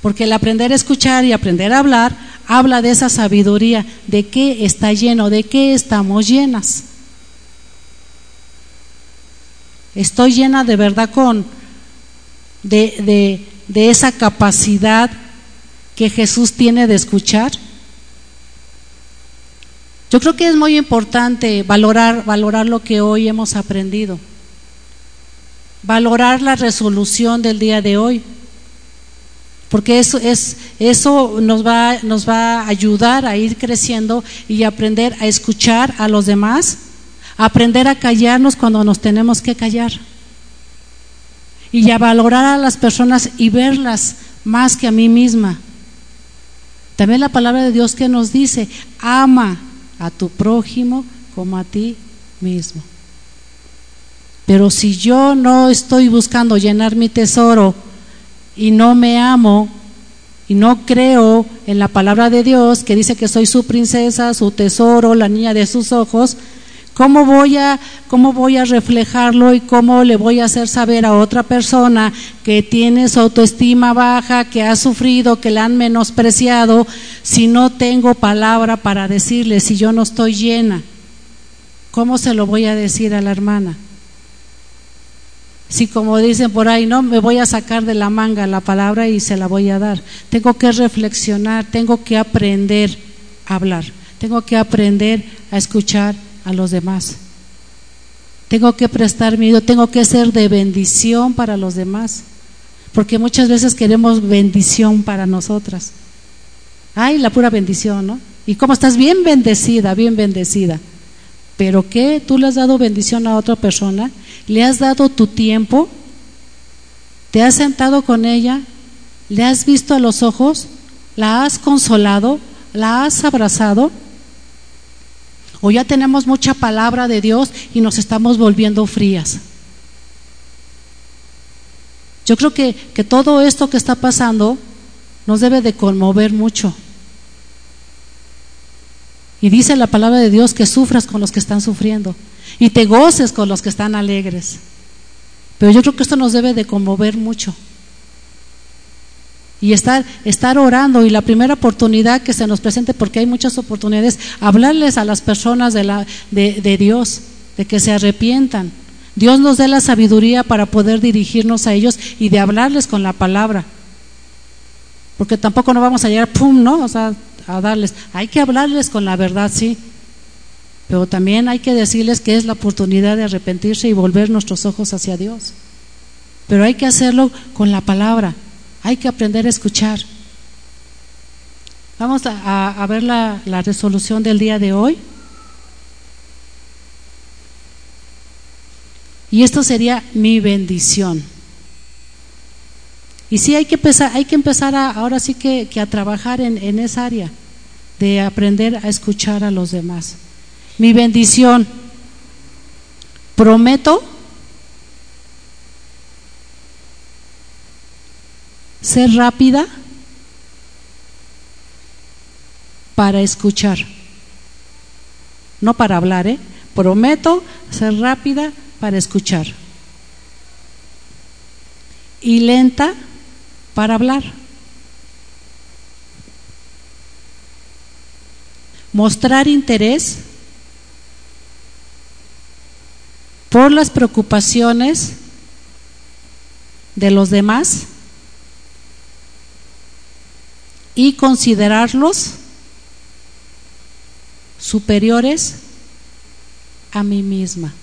Porque el aprender a escuchar y aprender a hablar habla de esa sabiduría, de qué está lleno, de qué estamos llenas. Estoy llena de verdad con de, de, esa capacidad que Jesús tiene de escuchar. Yo creo que es muy importante valorar, valorar lo que hoy hemos aprendido, valorar la resolución del día de hoy, porque eso, es, eso nos, va, nos va a ayudar a ir creciendo y aprender a escuchar a los demás aprender a callarnos cuando nos tenemos que callar y a valorar a las personas y verlas más que a mí misma. También la palabra de Dios que nos dice, ama a tu prójimo como a ti mismo. Pero si yo no estoy buscando llenar mi tesoro y no me amo y no creo en la palabra de Dios que dice que soy su princesa, su tesoro, la niña de sus ojos, ¿Cómo voy, a, ¿Cómo voy a reflejarlo y cómo le voy a hacer saber a otra persona que tiene su autoestima baja, que ha sufrido, que la han menospreciado, si no tengo palabra para decirle, si yo no estoy llena? ¿Cómo se lo voy a decir a la hermana? Si como dicen por ahí, no, me voy a sacar de la manga la palabra y se la voy a dar. Tengo que reflexionar, tengo que aprender a hablar, tengo que aprender a escuchar a los demás. Tengo que prestar mi tengo que ser de bendición para los demás. Porque muchas veces queremos bendición para nosotras. Ay, la pura bendición, ¿no? Y cómo estás bien bendecida, bien bendecida. Pero ¿qué? ¿Tú le has dado bendición a otra persona? ¿Le has dado tu tiempo? ¿Te has sentado con ella? ¿Le has visto a los ojos? ¿La has consolado? ¿La has abrazado? O ya tenemos mucha palabra de Dios y nos estamos volviendo frías. Yo creo que, que todo esto que está pasando nos debe de conmover mucho. Y dice la palabra de Dios que sufras con los que están sufriendo y te goces con los que están alegres. Pero yo creo que esto nos debe de conmover mucho y estar, estar orando y la primera oportunidad que se nos presente, porque hay muchas oportunidades, hablarles a las personas de, la, de, de Dios, de que se arrepientan. Dios nos dé la sabiduría para poder dirigirnos a ellos y de hablarles con la palabra. Porque tampoco no vamos a llegar, pum, ¿no? O sea, a darles. Hay que hablarles con la verdad, sí. Pero también hay que decirles que es la oportunidad de arrepentirse y volver nuestros ojos hacia Dios. Pero hay que hacerlo con la palabra. Hay que aprender a escuchar. Vamos a, ver la, resolución del día de hoy. Y esto sería mi bendición. Y sí hay que empezar, hay que empezar a, ahora sí que, a trabajar en, esa área de aprender a escuchar a los demás. Mi bendición. Prometo ser rápida para escuchar, no para hablar, ¿eh? Prometo ser rápida para escuchar y lenta para hablar. Mostrar interés por las preocupaciones de los demás y considerarlos superiores a mí misma.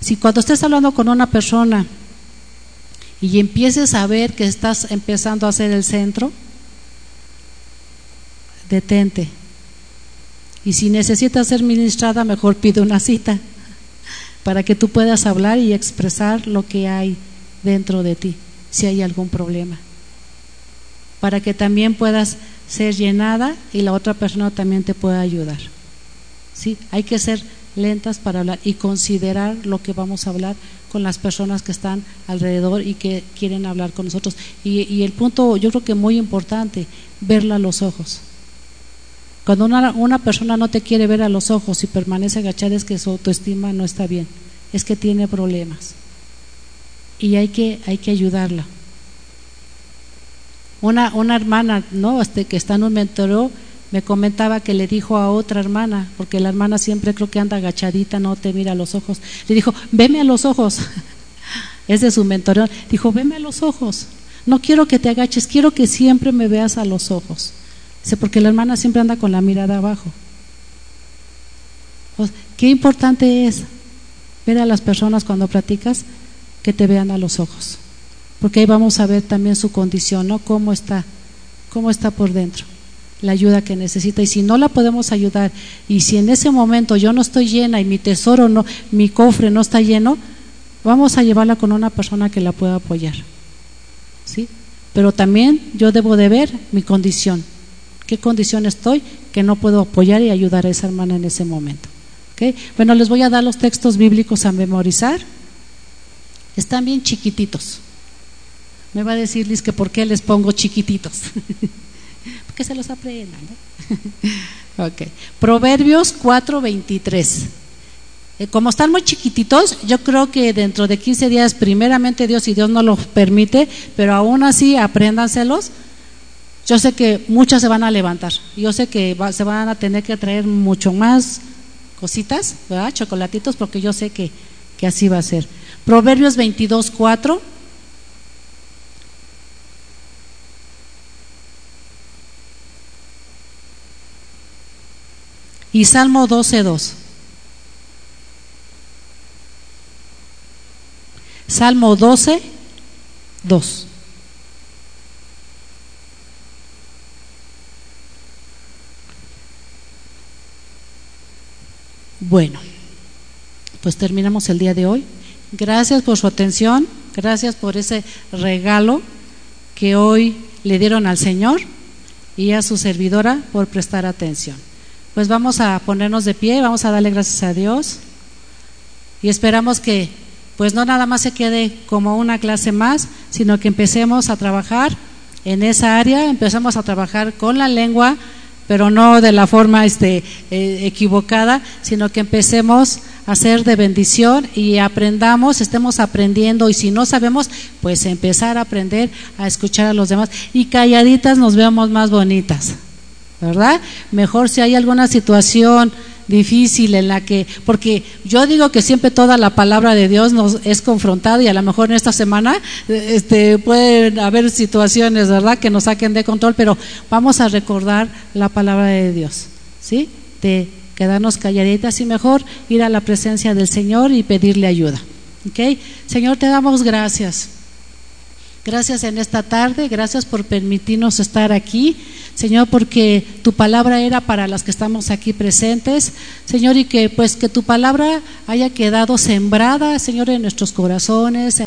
Si cuando estés hablando con una persona y empieces a ver que estás empezando a ser el centro, detente. Y si necesitas ser ministrada, mejor pide una cita para que tú puedas hablar y expresar lo que hay dentro de ti, si hay algún problema. Para que también puedas ser llenada y la otra persona también te pueda ayudar. ¿Sí? Hay que ser lentas para hablar y considerar lo que vamos a hablar con las personas que están alrededor y que quieren hablar con nosotros. Y, y el punto, yo creo que muy importante, verla a los ojos. Cuando una, una, persona no te quiere ver a los ojos y permanece agachada es que su autoestima no está bien, es que tiene problemas. Y hay que, hay que ayudarla. Una, una hermana, ¿no? Este, que está en un mentoró, me comentaba que le dijo a otra hermana, porque la hermana siempre creo que anda agachadita, no te mira a los ojos, le dijo, veme a los ojos, [LAUGHS] es de su mentoreo, dijo, veme a los ojos, no quiero que te agaches, quiero que siempre me veas a los ojos. Dice, porque la hermana siempre anda con la mirada abajo. Qué importante es ver a las personas cuando platicas que te vean a los ojos, porque ahí vamos a ver también su condición, ¿no? Cómo está, cómo está por dentro la ayuda que necesita y si no la podemos ayudar y si en ese momento yo no estoy llena y mi tesoro no mi cofre no está lleno vamos a llevarla con una persona que la pueda apoyar ¿sí? pero también yo debo de ver mi condición qué condición estoy que no puedo apoyar y ayudar a esa hermana en ese momento ¿okay? bueno les voy a dar los textos bíblicos a memorizar están bien chiquititos me va a decir Liz que por qué les pongo chiquititos [LAUGHS] que se los aprendan. [LAUGHS] ok. Proverbios 4:23. Eh, como están muy chiquititos, yo creo que dentro de 15 días, primeramente Dios, y Dios no lo permite, pero aún así apréndanselos. Yo sé que muchas se van a levantar. Yo sé que se van a tener que traer mucho más cositas, ¿verdad? chocolatitos, porque yo sé que, que así va a ser. Proverbios 22:4. y Salmo 12.2. Salmo 12, 2. Bueno, pues terminamos el día de hoy. Gracias por su atención, gracias por ese regalo que hoy le dieron al Señor y a su servidora por prestar atención. Pues vamos a ponernos de pie, vamos a darle gracias a Dios y esperamos que pues no nada más se quede como una clase más, sino que empecemos a trabajar en esa área, empezamos a trabajar con la lengua, pero no de la forma este, eh, equivocada, sino que empecemos a ser de bendición y aprendamos, estemos aprendiendo y si no sabemos, pues empezar a aprender a escuchar a los demás y calladitas nos veamos más bonitas. ¿verdad? Mejor si hay alguna situación difícil en la que, porque yo digo que siempre toda la palabra de Dios nos es confrontada y a lo mejor en esta semana este, pueden haber situaciones, ¿verdad?, que nos saquen de control, pero vamos a recordar la palabra de Dios, ¿sí? De quedarnos calladitas y mejor ir a la presencia del Señor y pedirle ayuda, ¿ok? Señor, te damos gracias. Gracias en esta tarde, gracias por permitirnos estar aquí. Señor, porque tu palabra era para las que estamos aquí presentes, Señor, y que pues que tu palabra haya quedado sembrada, Señor, en nuestros corazones.